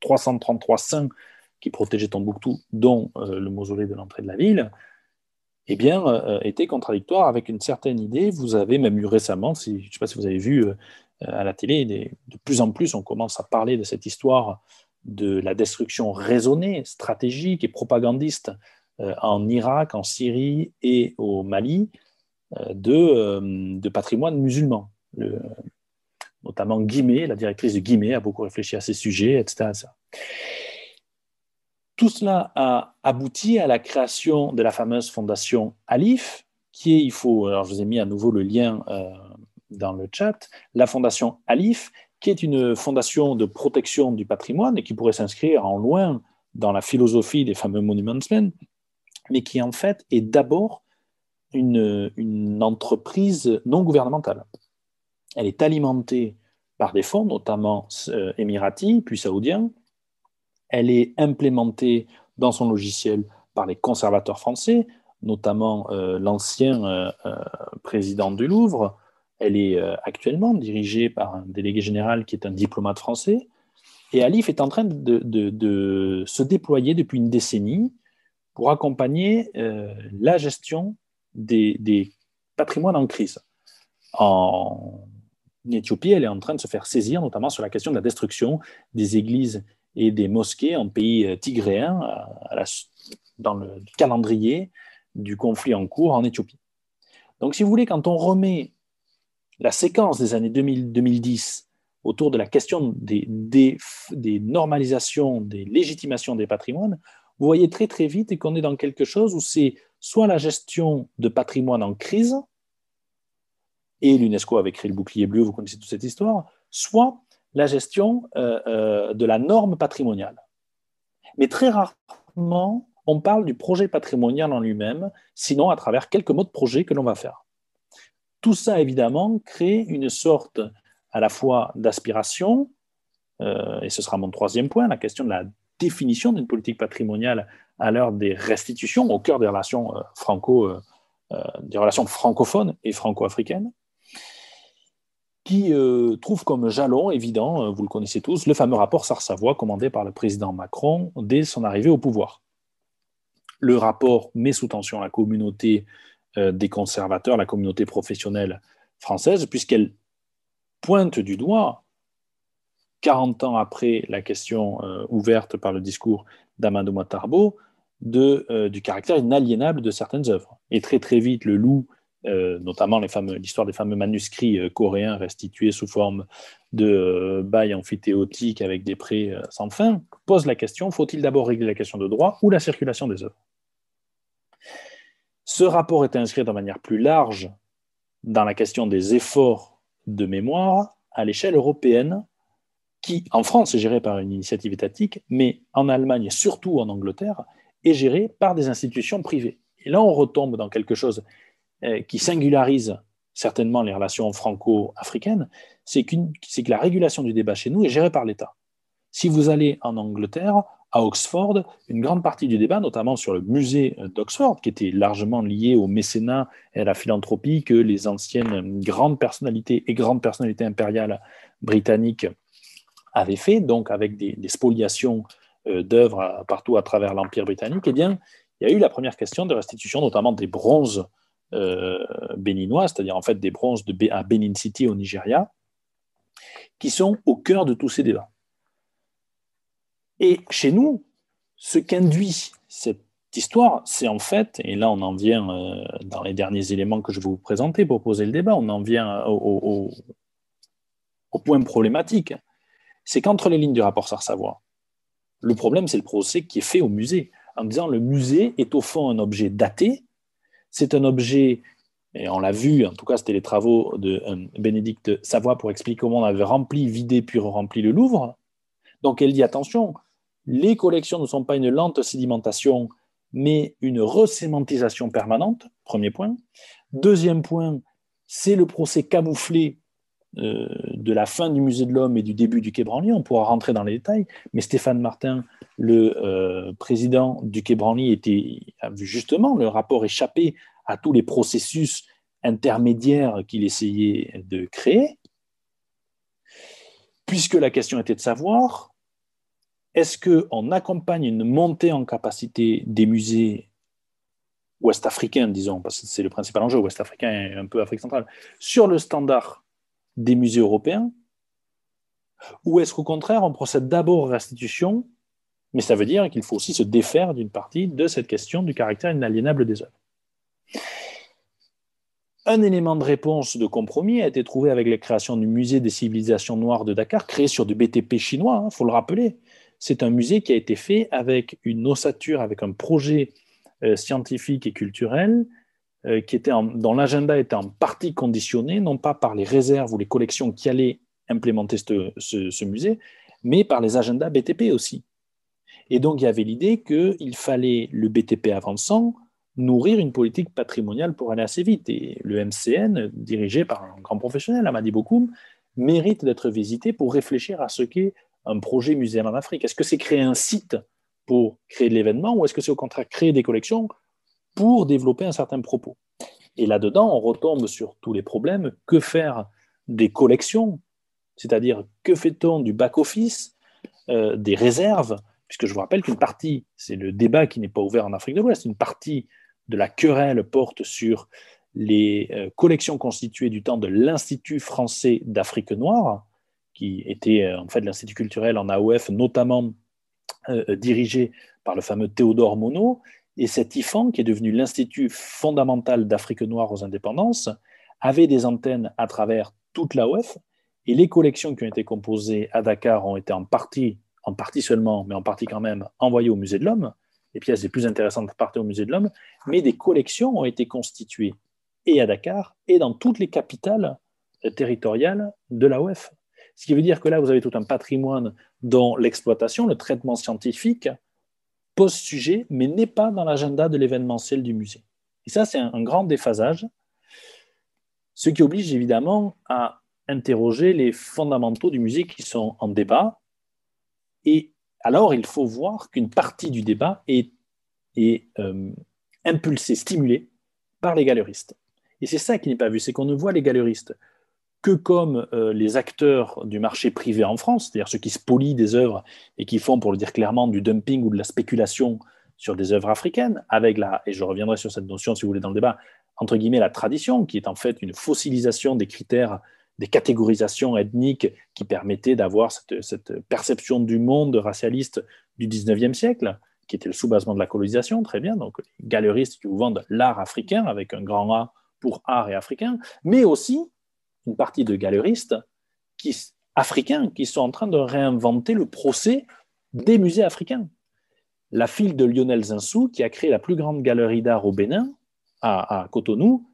333 saints qui protégeaient Tombouctou, dont euh, le mausolée de l'entrée de la ville, eh bien, euh, était contradictoire avec une certaine idée. Vous avez même eu récemment, je ne sais pas si vous avez vu euh, à la télé, de plus en plus on commence à parler de cette histoire de la destruction raisonnée, stratégique et propagandiste en Irak, en Syrie et au Mali, euh, de, patrimoine musulman. notamment Guimet, la directrice de Guimet, a beaucoup réfléchi à ces sujets, etc. Tout cela a abouti à la création de la fameuse fondation Alif, qui est, il faut, alors je vous ai mis à nouveau le lien euh, dans le chat, la fondation Alif, qui est une fondation de protection du patrimoine et qui pourrait s'inscrire en loin dans la philosophie des fameux Monuments Men, mais qui en fait est d'abord une, entreprise non gouvernementale. Elle est alimentée par des fonds, notamment euh, émiratis, puis saoudiens. Elle est implémentée dans son logiciel par les conservateurs français, notamment euh, l'ancien euh, président du Louvre. Elle est actuellement dirigée par un délégué général qui est un diplomate français. Et Alif est en train de se déployer depuis une décennie pour accompagner la gestion des, patrimoines en crise. En Éthiopie, elle est en train de se faire saisir, notamment sur la question de la destruction des églises et des mosquées en pays euh, tigréen, dans le calendrier du conflit en cours en Éthiopie. Donc, si vous voulez, quand on remet la séquence des années 2000-2010 autour de la question des, des, normalisations, des légitimations des patrimoines, vous voyez très très vite qu'on est dans quelque chose où c'est soit la gestion de patrimoine en crise, et l'UNESCO avait créé le bouclier bleu, vous connaissez toute cette histoire, soit la gestion euh, euh, de la norme patrimoniale. Mais très rarement, on parle du projet patrimonial en lui-même, sinon à travers quelques mots de projet que l'on va faire. Tout ça, évidemment, crée une sorte à la fois d'aspiration, euh, et ce sera mon troisième point, la question de la définition d'une politique patrimoniale à l'heure des restitutions, au cœur des relations, franco, des relations francophones et franco-africaines, qui trouve comme jalon évident, vous le connaissez tous, le fameux rapport Sars-Savoie commandé par le président Macron dès son arrivée au pouvoir. Le rapport met sous tension la communauté des conservateurs, la communauté professionnelle française, puisqu'elle pointe du doigt 40 ans après la question ouverte par le discours d'Amadou Matarbo, de, euh, du caractère inaliénable de certaines œuvres. Et très très vite, le loup, euh, notamment l'histoire des fameux manuscrits euh, coréens restitués sous forme de bail amphithéotique avec des prêts sans fin, pose la question, faut-il d'abord régler la question de droit ou la circulation des œuvres? Ce rapport est inscrit de manière plus large dans la question des efforts de mémoire à l'échelle européenne qui, en France, est géré par une initiative étatique, mais en Allemagne et surtout en Angleterre, est géré par des institutions privées. Et là, on retombe dans quelque chose euh, qui singularise certainement les relations franco-africaines, c'est que la régulation du débat chez nous est gérée par l'État. Si vous allez en Angleterre, à Oxford, une grande partie du débat, notamment sur le musée d'Oxford, qui était largement lié au mécénat et à la philanthropie que les anciennes grandes personnalités et grandes personnalités impériales britanniques avaient fait, donc avec des, spoliations euh, d'œuvres partout à travers l'Empire britannique, eh bien, il y a eu la première question de restitution, notamment des bronzes euh, béninois, c'est-à-dire en fait des bronzes à Benin City au Nigeria, qui sont au cœur de tous ces débats. Et chez nous, ce qu'induit cette histoire, c'est en fait, et là on en vient euh, dans les derniers éléments que je vais vous présenter pour poser le débat, on en vient au, point problématique, c'est qu'entre les lignes du rapport Sars-Savoie, le problème c'est le procès qui est fait au musée, en disant le musée est au fond un objet daté, c'est un objet, et on l'a vu, en tout cas c'était les travaux de euh, Bénédicte Savoie pour expliquer comment on avait rempli, vidé puis rempli le Louvre. Donc elle dit attention, les collections ne sont pas une lente sédimentation, mais une resémantisation permanente, premier point. Deuxième point, c'est le procès camouflé euh, de la fin du musée de l'homme et du début du Quai. On pourra rentrer dans les détails, mais Stéphane Martin, le euh, président du Quai a vu justement le rapport échapper à tous les processus intermédiaires qu'il essayait de créer, puisque la question était de savoir est-ce qu'on accompagne une montée en capacité des musées ouest-africains, disons, parce que c'est le principal enjeu, ouest-africain et un peu Afrique centrale, sur le standard des musées européens Ou est-ce qu'au contraire, on procède d'abord à restitution, mais ça veut dire qu'il faut aussi se défaire d'une partie de cette question du caractère inaliénable des œuvres. Un élément de réponse de compromis a été trouvé avec la création du musée des civilisations noires de Dakar, créé sur du BTP chinois, il hein, faut le rappeler. C'est un musée qui a été fait avec une ossature, avec un projet euh, scientifique et culturel euh, qui était dont l'agenda était en partie conditionné, non pas par les réserves ou les collections qui allaient implémenter ce, musée, mais par les agendas BTP aussi. Et donc, il y avait l'idée qu'il fallait, le BTP avançant, nourrir une politique patrimoniale pour aller assez vite. Et le MCN, dirigé par un grand professionnel, Amadi Bokoum, mérite d'être visité pour réfléchir à ce qu'est un projet muséal en Afrique Est-ce que c'est créer un site pour créer de l'événement ou est-ce que c'est au contraire créer des collections pour développer un certain propos. Et là-dedans, on retombe sur tous les problèmes. Que faire des collections? C'est-à-dire, que fait-on du back-office, euh, des réserves? Puisque je vous rappelle qu'une partie, c'est le débat qui n'est pas ouvert en Afrique de l'Ouest, une partie de la querelle porte sur les euh, collections constituées du temps de l'Institut français d'Afrique noire, qui était euh, en fait l'Institut culturel en AOF, notamment dirigé par le fameux Théodore Monod, et cet IFAN, qui est devenu l'Institut fondamental d'Afrique noire aux indépendances, avait des antennes à travers toute l'AOF, et les collections qui ont été composées à Dakar ont été en partie, en partie seulement, mais en partie quand même, envoyées au Musée de l'Homme. Les pièces les plus intéressantes partaient au Musée de l'Homme, mais des collections ont été constituées et à Dakar et dans toutes les capitales territoriales de l'AOF. Ce qui veut dire que là, vous avez tout un patrimoine dont l'exploitation, le traitement scientifique pose sujet, mais n'est pas dans l'agenda de l'événementiel du musée. Et ça, c'est un, grand déphasage, ce qui oblige évidemment à interroger les fondamentaux du musée qui sont en débat. Et alors, il faut voir qu'une partie du débat est, euh, impulsée, stimulée par les galeristes. Et c'est ça qui n'est pas vu, c'est qu'on ne voit les galeristes que comme euh, les acteurs du marché privé en France, c'est-à-dire ceux qui spolient des œuvres et qui font, pour le dire clairement, du dumping ou de la spéculation sur des œuvres africaines, avec la, et je reviendrai sur cette notion si vous voulez dans le débat, entre guillemets la tradition, qui est en fait une fossilisation des critères, des catégorisations ethniques qui permettaient d'avoir cette, cette, perception du monde racialiste du 19e siècle, qui était le sous-basement de la colonisation, très bien, donc les galeristes qui vous vendent l'art africain avec un grand A pour art et africain, mais aussi une partie de galeristes qui, africains qui sont en train de réinventer le procès des musées africains. La file de Lionel Zinsou, qui a créé la plus grande galerie d'art au Bénin, à, Cotonou,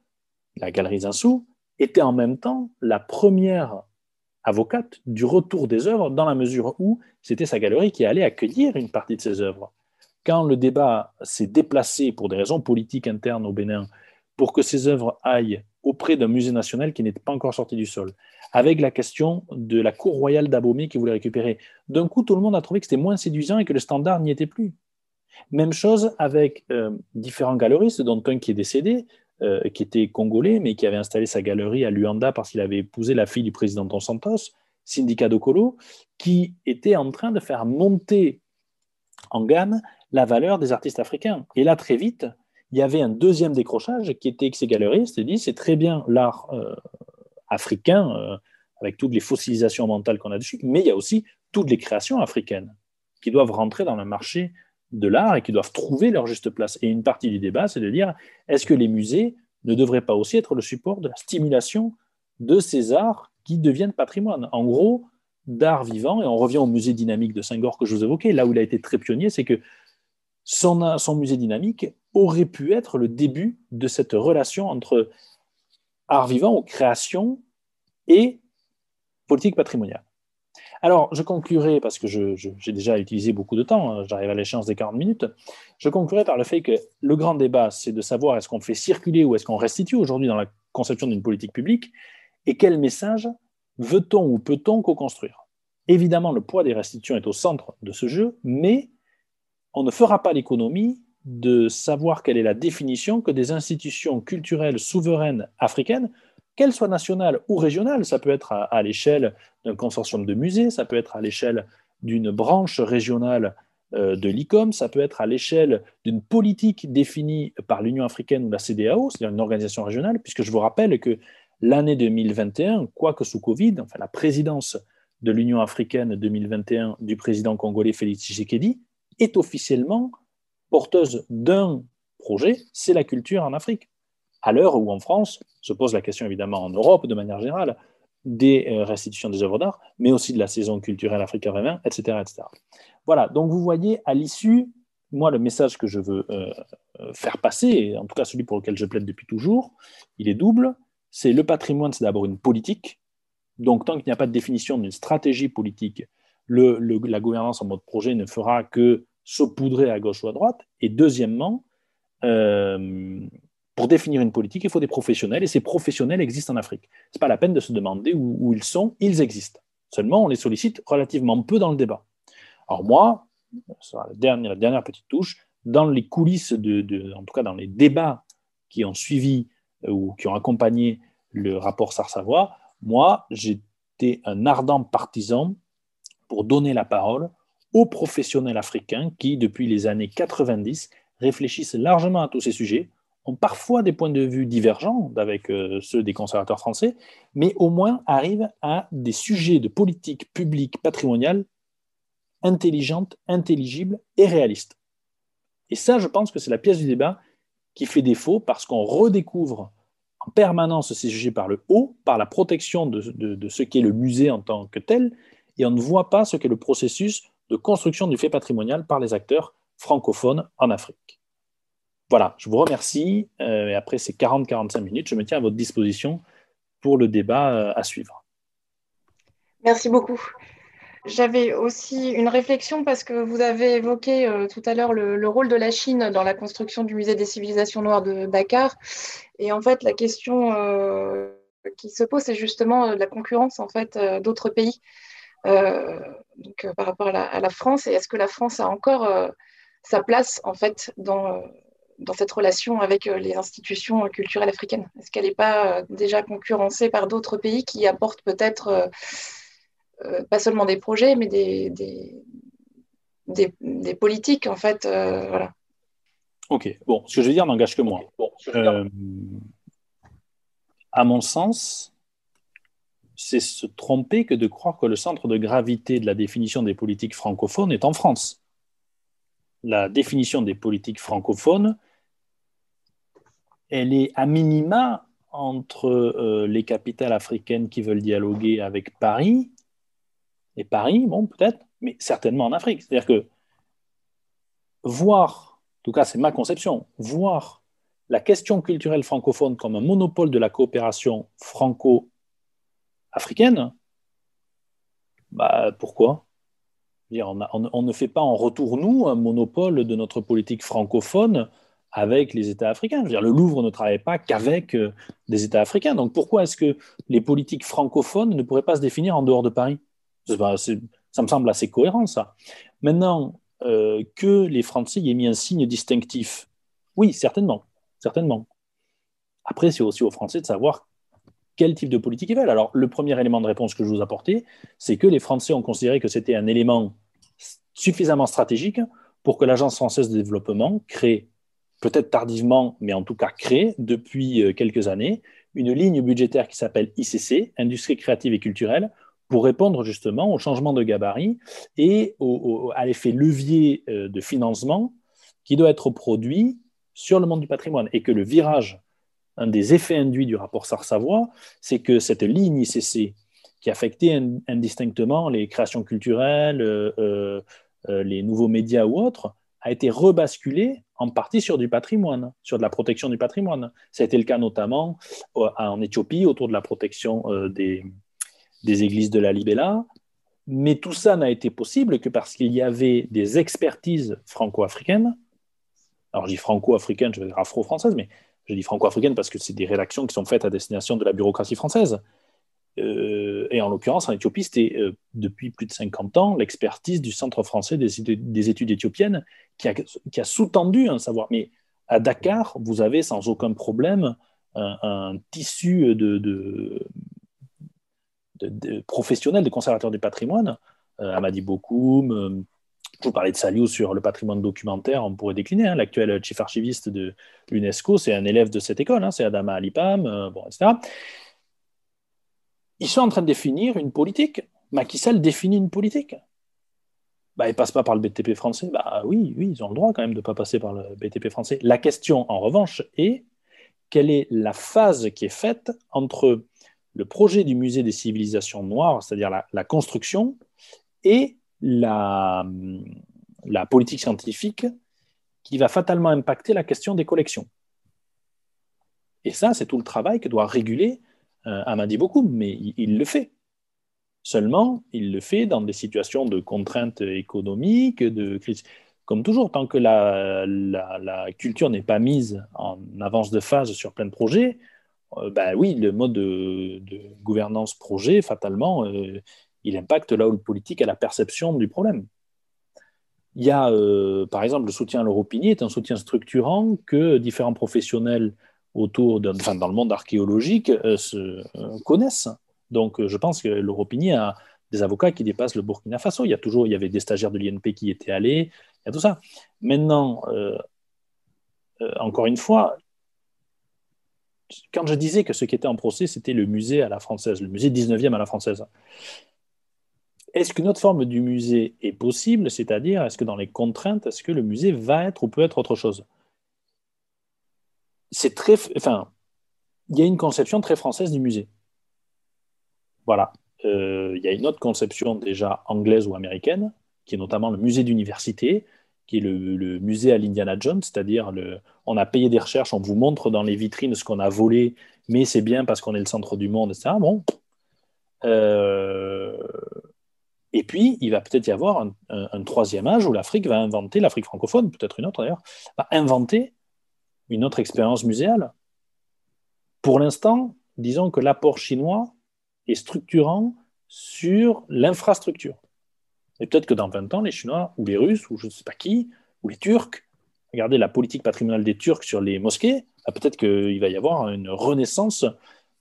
la galerie Zinsou, était en même temps la première avocate du retour des œuvres dans la mesure où c'était sa galerie qui allait accueillir une partie de ses œuvres. Quand le débat s'est déplacé pour des raisons politiques internes au Bénin pour que ces œuvres aillent auprès d'un musée national qui n'était pas encore sorti du sol, avec la question de la cour royale d'Abomey qui voulait récupérer. D'un coup, tout le monde a trouvé que c'était moins séduisant et que le standard n'y était plus. Même chose avec euh, différents galeristes, dont un qui est décédé, euh, qui était congolais, mais qui avait installé sa galerie à Luanda parce qu'il avait épousé la fille du président Dos Santos, Syndicat Colo, qui était en train de faire monter en gamme la valeur des artistes africains. Et là, très vite, il y avait un deuxième décrochage qui était que ces galeristes disent c'est très bien l'art euh, africain, euh, avec toutes les fossilisations mentales qu'on a dessus, mais il y a aussi toutes les créations africaines qui doivent rentrer dans le marché de l'art et qui doivent trouver leur juste place. Et une partie du débat, c'est de dire, est-ce que les musées ne devraient pas aussi être le support de la stimulation de ces arts qui deviennent patrimoine? En gros, d'art vivant, et on revient au musée dynamique de Saint-Gor que je vous évoquais, là où il a été très pionnier, c'est que son musée dynamique aurait pu être le début de cette relation entre art vivant ou création et politique patrimoniale. Alors, je conclurai, parce que j'ai déjà utilisé beaucoup de temps, hein, j'arrive à l'échéance des 40 minutes, je conclurai par le fait que le grand débat, c'est de savoir est-ce qu'on fait circuler ou est-ce qu'on restitue aujourd'hui dans la conception d'une politique publique, et quel message veut-on ou peut-on co-construire? Évidemment, le poids des restitutions est au centre de ce jeu, mais on ne fera pas l'économie de savoir quelle est la définition que des institutions culturelles souveraines africaines qu'elle soit nationale ou régionale, ça peut être à, l'échelle d'un consortium de musées, ça peut être à l'échelle d'une branche régionale euh, de l'ICOM, ça peut être à l'échelle d'une politique définie par l'Union africaine ou la CDAO, c'est-à-dire une organisation régionale, puisque je vous rappelle que l'année 2021, quoique sous Covid, enfin la présidence de l'Union africaine 2021 du président congolais Félix Tshisekedi est officiellement porteuse d'un projet, c'est la culture en Afrique à l'heure où en France se pose la question évidemment en Europe de manière générale des euh, restitutions des œuvres d'art, mais aussi de la saison culturelle africaine 20 etc., etc. Voilà, donc vous voyez, à l'issue, moi, le message que je veux euh, euh, faire passer, en tout cas celui pour lequel je plaide depuis toujours, il est double. C'est le patrimoine, c'est d'abord une politique. Donc, tant qu'il n'y a pas de définition d'une stratégie politique, la gouvernance en mode projet ne fera que saupoudrer à gauche ou à droite. Et deuxièmement, pour définir une politique, il faut des professionnels, et ces professionnels existent en Afrique. Ce n'est pas la peine de se demander où, ils sont, ils existent. Seulement, on les sollicite relativement peu dans le débat. Alors moi, la dernière, la dernière petite touche, dans les coulisses, de, en tout cas dans les débats qui ont suivi euh, ou qui ont accompagné le rapport Sars-Savoie, moi, j'étais un ardent partisan pour donner la parole aux professionnels africains qui, depuis les années 90, réfléchissent largement à tous ces sujets, ont parfois des points de vue divergents avec euh, ceux des conservateurs français, mais au moins arrivent à des sujets de politique publique patrimoniale intelligentes, intelligibles et réalistes. Et ça, je pense que c'est la pièce du débat qui fait défaut parce qu'on redécouvre en permanence ces sujets par le haut, par la protection de, de ce qu'est le musée en tant que tel, et on ne voit pas ce qu'est le processus construction du fait patrimonial par les acteurs francophones en Afrique. Voilà, je vous remercie. Euh, et après ces 40-45 minutes, je me tiens à votre disposition pour le débat euh, à suivre. Merci beaucoup. J'avais aussi une réflexion parce que vous avez évoqué euh, tout à l'heure le, rôle de la Chine dans la construction du musée des civilisations noires de Dakar. Et en fait, la question qui se pose, c'est justement la concurrence en fait d'autres pays donc, par rapport à la, à la, France. Et est-ce que la France a encore sa place en fait dans dans cette relation avec euh, les institutions culturelles africaines? Est-ce qu'elle n'est pas euh, déjà concurrencée par d'autres pays qui apportent peut-être euh, pas seulement des projets, mais des, des, politiques, en fait voilà. Ok, bon, ce que je veux dire n'engage que moi. à mon sens, c'est se tromper que de croire que le centre de gravité de la définition des politiques francophones est en France la définition des politiques francophones, elle est à minima entre euh, les capitales africaines qui veulent dialoguer avec Paris, et Paris, bon, peut-être, mais certainement en Afrique. C'est-à-dire que voir, en tout cas c'est ma conception, voir la question culturelle francophone comme un monopole de la coopération franco-africaine, Bah, pourquoi? On, ne fait pas en retour, nous, un monopole de notre politique francophone avec les États africains. le Louvre ne travaille pas qu'avec euh, des États africains. Donc pourquoi est-ce que les politiques francophones ne pourraient pas se définir en dehors de Paris? Ça me semble assez cohérent, ça. Maintenant, euh, que les Français aient mis un signe distinctif, oui, certainement. certainement. Après, c'est aussi aux Français de savoir quel type de politique ils veulent. Alors, le premier élément de réponse que je vous apportais, c'est que les Français ont considéré que c'était un élément suffisamment stratégique pour que l'Agence française de développement crée, peut-être tardivement, mais en tout cas crée depuis euh, quelques années, une ligne budgétaire qui s'appelle ICC, Industrie créative et culturelle, pour répondre justement au changement de gabarit et à l'effet levier euh, de financement qui doit être produit sur le monde du patrimoine et que le virage, un des effets induits du rapport Sars-Savoie, c'est que cette ligne ICC qui affectait indistinctement les créations culturelles, euh, euh, les nouveaux médias ou autres, a été rebasculé en partie sur du patrimoine, sur de la protection du patrimoine. Ça a été le cas notamment euh, en Éthiopie autour de la protection euh, des, des, églises de la Libella. Mais tout ça n'a été possible que parce qu'il y avait des expertises franco-africaines. Alors je dis franco-africaines, je vais dire afro-françaises, mais je dis franco-africaines parce que c'est des rédactions qui sont faites à destination de la bureaucratie française. Euh, et en l'occurrence, en Éthiopie, c'était euh, depuis plus de 50 ans l'expertise du Centre français des, études éthiopiennes qui a, sous-tendu un savoir. Mais à Dakar, vous avez sans aucun problème un, tissu de, de, de, professionnels, des conservateurs du patrimoine. Euh, Amadi Bokoum, je vous parlais de Saliou sur le patrimoine documentaire, on pourrait décliner. Hein. L'actuel chief archiviste de l'UNESCO, c'est un élève de cette école, hein. c'est Adama Alipam, bon, etc ils sont en train de définir une politique. Macky Sall définit une politique. Bah, ils ne passent pas par le BTP français. Bah oui, oui, ils ont le droit quand même de ne pas passer par le BTP français. La question, en revanche, est quelle est la phase qui est faite entre le projet du musée des civilisations noires, c'est-à-dire la, construction, et la, politique scientifique qui va fatalement impacter la question des collections. Et ça, c'est tout le travail que doit réguler euh, beaucoup, mais il, le fait. Seulement, il le fait dans des situations de contraintes économiques, de crise. Comme toujours, tant que la, la, culture n'est pas mise en avance de phase sur plein de projets, euh, bah oui, le mode de, gouvernance projet, fatalement, euh, il impacte là où le politique a la perception du problème. Il y a, euh, par exemple, le soutien à l'Europigny est un soutien structurant que différents professionnels autour dans le monde archéologique euh, euh, connaissent. Donc, je pense que l'Europigny a des avocats qui dépassent le Burkina Faso. Il y a toujours, il y avait des stagiaires de l'INP qui étaient allés, il y a tout ça. Maintenant, encore une fois, quand je disais que ce qui était en procès, c'était le musée à la française, le musée 19e à la française, est-ce qu'une autre forme du musée est possible? C'est-à-dire, est-ce que dans les contraintes, est-ce que le musée va être ou peut être autre chose? C'est très. Enfin, il y a une conception très française du musée. Voilà. Euh, il y a une autre conception déjà anglaise ou américaine, qui est notamment le musée d'université, qui est le, musée à l'Indiana Jones, c'est-à-dire on a payé des recherches, on vous montre dans les vitrines ce qu'on a volé, mais c'est bien parce qu'on est le centre du monde, etc. Bon. Euh, et puis, il va peut-être y avoir un, troisième âge où l'Afrique va inventer, l'Afrique francophone, peut-être une autre d'ailleurs, va inventer une autre expérience muséale. Pour l'instant, disons que l'apport chinois est structurant sur l'infrastructure. Et peut-être que dans 20 ans, les Chinois ou les Russes ou je ne sais pas qui, ou les Turcs, regardez la politique patrimoniale des Turcs sur les mosquées, ah, peut-être qu'il va y avoir une renaissance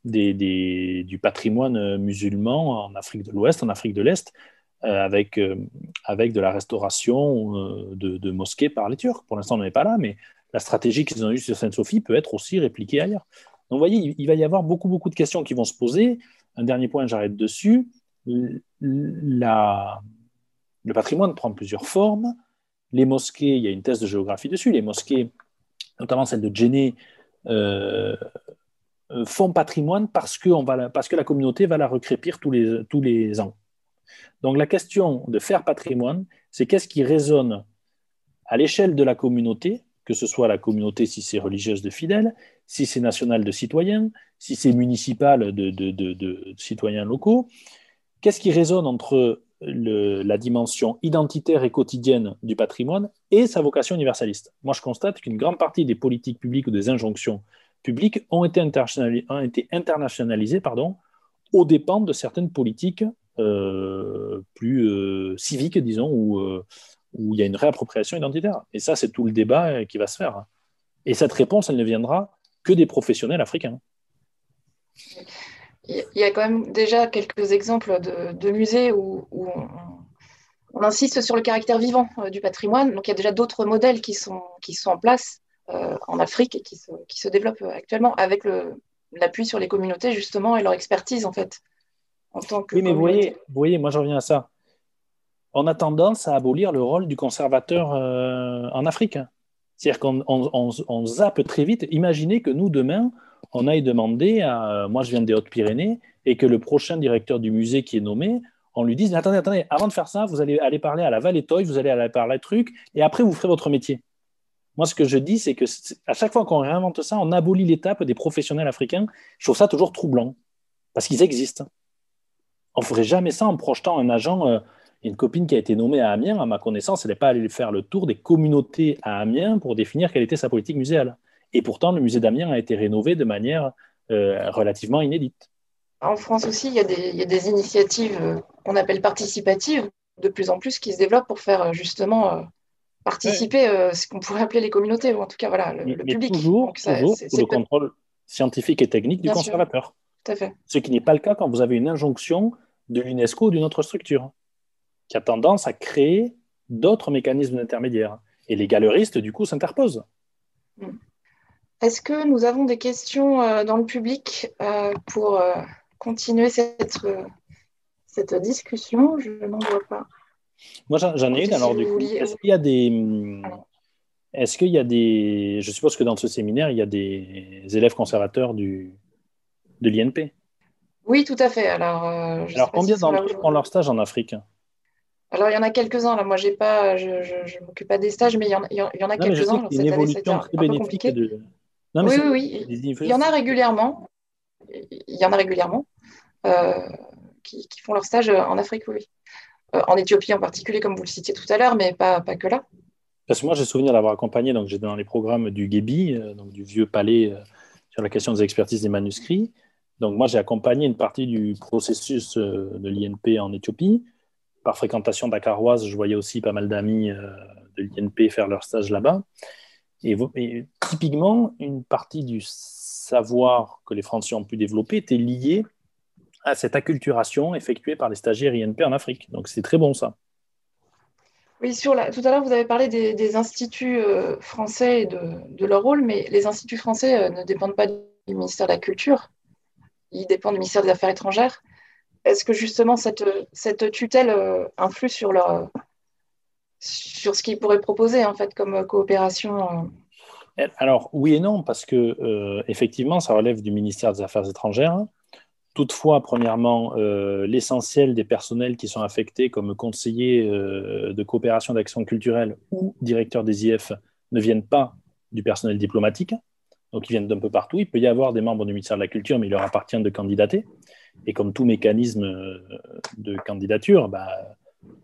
du patrimoine musulman en Afrique de l'Ouest, en Afrique de l'Est, avec, euh, avec de la restauration euh, de, mosquées par les Turcs. Pour l'instant, on n'est pas là, mais la stratégie qu'ils ont eue sur Sainte-Sophie peut être aussi répliquée ailleurs. Donc, vous voyez, il va y avoir beaucoup, beaucoup de questions qui vont se poser. Un dernier point, j'arrête dessus. La... Le patrimoine prend plusieurs formes. Les mosquées, il y a une thèse de géographie dessus. Les mosquées, notamment celle de Djenné, euh, euh, font patrimoine parce que, on va parce que la communauté va la recrépir tous les, tous les ans. Donc la question de faire patrimoine, c'est qu'est-ce qui résonne à l'échelle de la communauté que ce soit la communauté si c'est religieuse de fidèles, si c'est national de citoyens, si c'est municipal de, citoyens locaux, qu'est-ce qui résonne entre la dimension identitaire et quotidienne du patrimoine et sa vocation universaliste? Moi, je constate qu'une grande partie des politiques publiques ou des injonctions publiques ont été, internationalisées, pardon, aux dépens de certaines politiques plus euh, civiques, disons, où, euh, où il y a une réappropriation identitaire. Et ça, c'est tout le débat qui va se faire. Et cette réponse, elle ne viendra que des professionnels africains. Il y a quand même déjà quelques exemples de, musées où, on, insiste sur le caractère vivant euh, du patrimoine. Donc il y a déjà d'autres modèles qui sont, qui sont en place euh, en Afrique et qui se, qui se développent actuellement avec l'appui sur les communautés justement et leur expertise en fait. En tant que oui, mais vous voyez, vous voyez, moi je reviens à ça. On a tendance à abolir le rôle du conservateur euh, en Afrique. C'est-à-dire qu'on on, zappe très vite. Imaginez que nous, demain, on aille demander à. Moi, je viens des Hautes-Pyrénées, et que le prochain directeur du musée qui est nommé, on lui dise Attendez, attendez, avant de faire ça, vous allez aller parler à la Vallée Toy, vous allez aller parler truc, et après, vous ferez votre métier. Moi, ce que je dis, c'est que à chaque fois qu'on réinvente ça, on abolit l'étape des professionnels africains. Je trouve ça toujours troublant, parce qu'ils existent. On ne ferait jamais ça en projetant un agent. Euh, une copine qui a été nommée à Amiens, à ma connaissance, elle n'est pas allée faire le tour des communautés à Amiens pour définir quelle était sa politique muséale. Et pourtant, le musée d'Amiens a été rénové de manière euh, relativement inédite. En France aussi, il y a des, initiatives euh, qu'on appelle participatives, de plus en plus, qui se développent pour faire euh, justement participer ce qu'on pourrait appeler les communautés, ou en tout cas voilà, le, public. Toujours, sous le contrôle scientifique et technique du conservateur. Tout à fait. Ce qui n'est pas le cas quand vous avez une injonction de l'UNESCO ou d'une autre structure qui a tendance à créer d'autres mécanismes intermédiaires. Et les galeristes, du coup, s'interposent. Hmm. Est-ce que nous avons des questions euh, dans le public euh, pour euh, continuer cette, cette discussion? Je n'en vois pas. Moi, j'en ai une. Alors, du coup, est-ce qu'il y a des. Est-ce qu'il y a des. Je suppose que dans ce séminaire, il y a des élèves conservateurs du, de l'INP. Oui, tout à fait. Alors, Alors combien d'entre eux font leur stage en Afrique? Alors, il y en a quelques-uns. Là, moi, j'ai pas, je ne m'occupe pas des stages, mais il y en, il y en a quelques-uns. Cette année, c'était un, peu compliqué. De... Non, oui, oui, oui. Il y en a régulièrement. Il y en a régulièrement euh, qui, qui, font leur stage en Afrique, oui. Euh, en Éthiopie en particulier, comme vous le citiez tout à l'heure, mais pas, pas que là. Parce que moi, j'ai souvenir d'avoir accompagné, donc j'étais dans les programmes du Gébi, euh, donc du vieux palais sur la question des expertises des manuscrits. Donc moi, j'ai accompagné une partie du processus de l'INP en Éthiopie par fréquentation dakaroise, je voyais aussi pas mal d'amis euh, de l'INP faire leur stage là-bas. Et, typiquement, une partie du savoir que les Français ont pu développer était liée à cette acculturation effectuée par les stagiaires INP en Afrique. Donc c'est très bon ça. Oui, tout à l'heure, vous avez parlé des, instituts euh, français et de, leur rôle, mais les instituts français euh, ne dépendent pas du ministère de la Culture, ils dépendent du ministère des Affaires étrangères est-ce que justement cette, cette tutelle euh, influe sur, leur, sur ce qu'ils pourraient proposer en fait comme coopération euh? Alors oui et non, parce que euh, effectivement, ça relève du ministère des Affaires étrangères. Toutefois, premièrement, l'essentiel des personnels qui sont affectés comme conseillers de coopération d'action culturelle ou directeurs des IF ne viennent pas du personnel diplomatique, donc ils viennent d'un peu partout. Il peut y avoir des membres du ministère de la Culture, mais il leur appartient de candidater. Et comme tout mécanisme euh, de candidature, bah,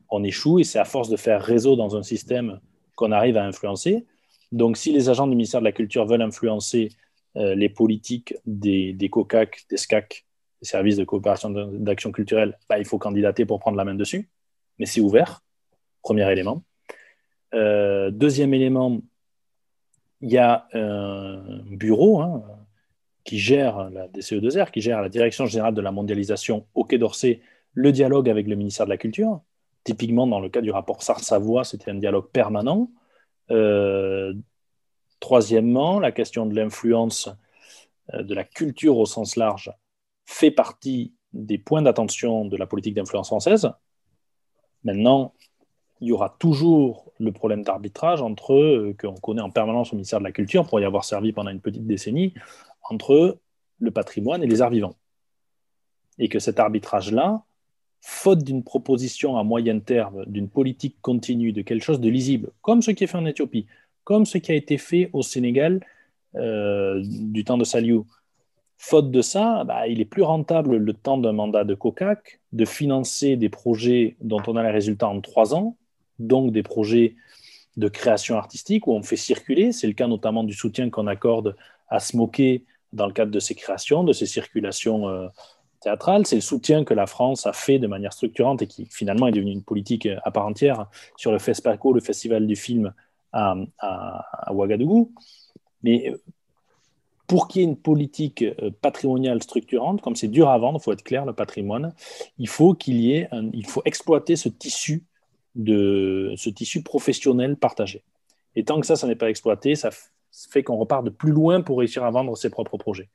on échoue et c'est à force de faire réseau dans un système qu'on arrive à influencer. Donc, si les agents du ministère de la Culture veulent influencer euh, les politiques des, COCAC, des SCAC, des services de coopération d'action culturelle, bah, il faut candidater pour prendre la main dessus. Mais c'est ouvert, premier élément. Euh, deuxième élément, il y a un bureau, hein, qui gère la DCE2R, qui gère la Direction générale de la mondialisation au Quai d'Orsay, le dialogue avec le ministère de la Culture. Typiquement, dans le cas du rapport Sars-Savoie, c'était un dialogue permanent. Euh, troisièmement, la question de l'influence euh, de la culture au sens large fait partie des points d'attention de la politique d'influence française. Maintenant, il y aura toujours le problème d'arbitrage entre eux, qu'on connaît en permanence au ministère de la Culture, pour y avoir servi pendant une petite décennie, entre le patrimoine et les arts vivants. Et que cet arbitrage-là, faute d'une proposition à moyen terme, d'une politique continue, de quelque chose de lisible, comme ce qui est fait en Éthiopie, comme ce qui a été fait au Sénégal euh, du temps de Saliou, Faute de ça, bah, il est plus rentable le temps d'un mandat de COCAC de financer des projets dont on a les résultats en trois ans, donc des projets de création artistique où on fait circuler. C'est le cas notamment du soutien qu'on accorde à Smoker dans le cadre de ses créations, de ses circulations euh, théâtrales. C'est le soutien que la France a fait de manière structurante et qui finalement est devenu une politique à part entière sur le FESPACO, le Festival du film à, Ouagadougou. Mais euh, pour qu'il y ait une politique euh, patrimoniale structurante, comme c'est dur à vendre, il faut être clair, le patrimoine, il faut qu'il y ait, il faut exploiter ce tissu de ce tissu professionnel partagé. Et tant que ça, ça n'est pas exploité, ça fait qu'on repart de plus loin pour réussir à vendre ses propres projets.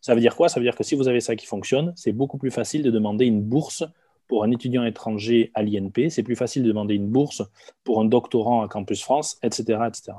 Ça veut dire quoi? Ça veut dire que si vous avez ça qui fonctionne, c'est beaucoup plus facile de demander une bourse pour un étudiant étranger à l'INP, c'est plus facile de demander une bourse pour un doctorant à Campus France, etc. etc.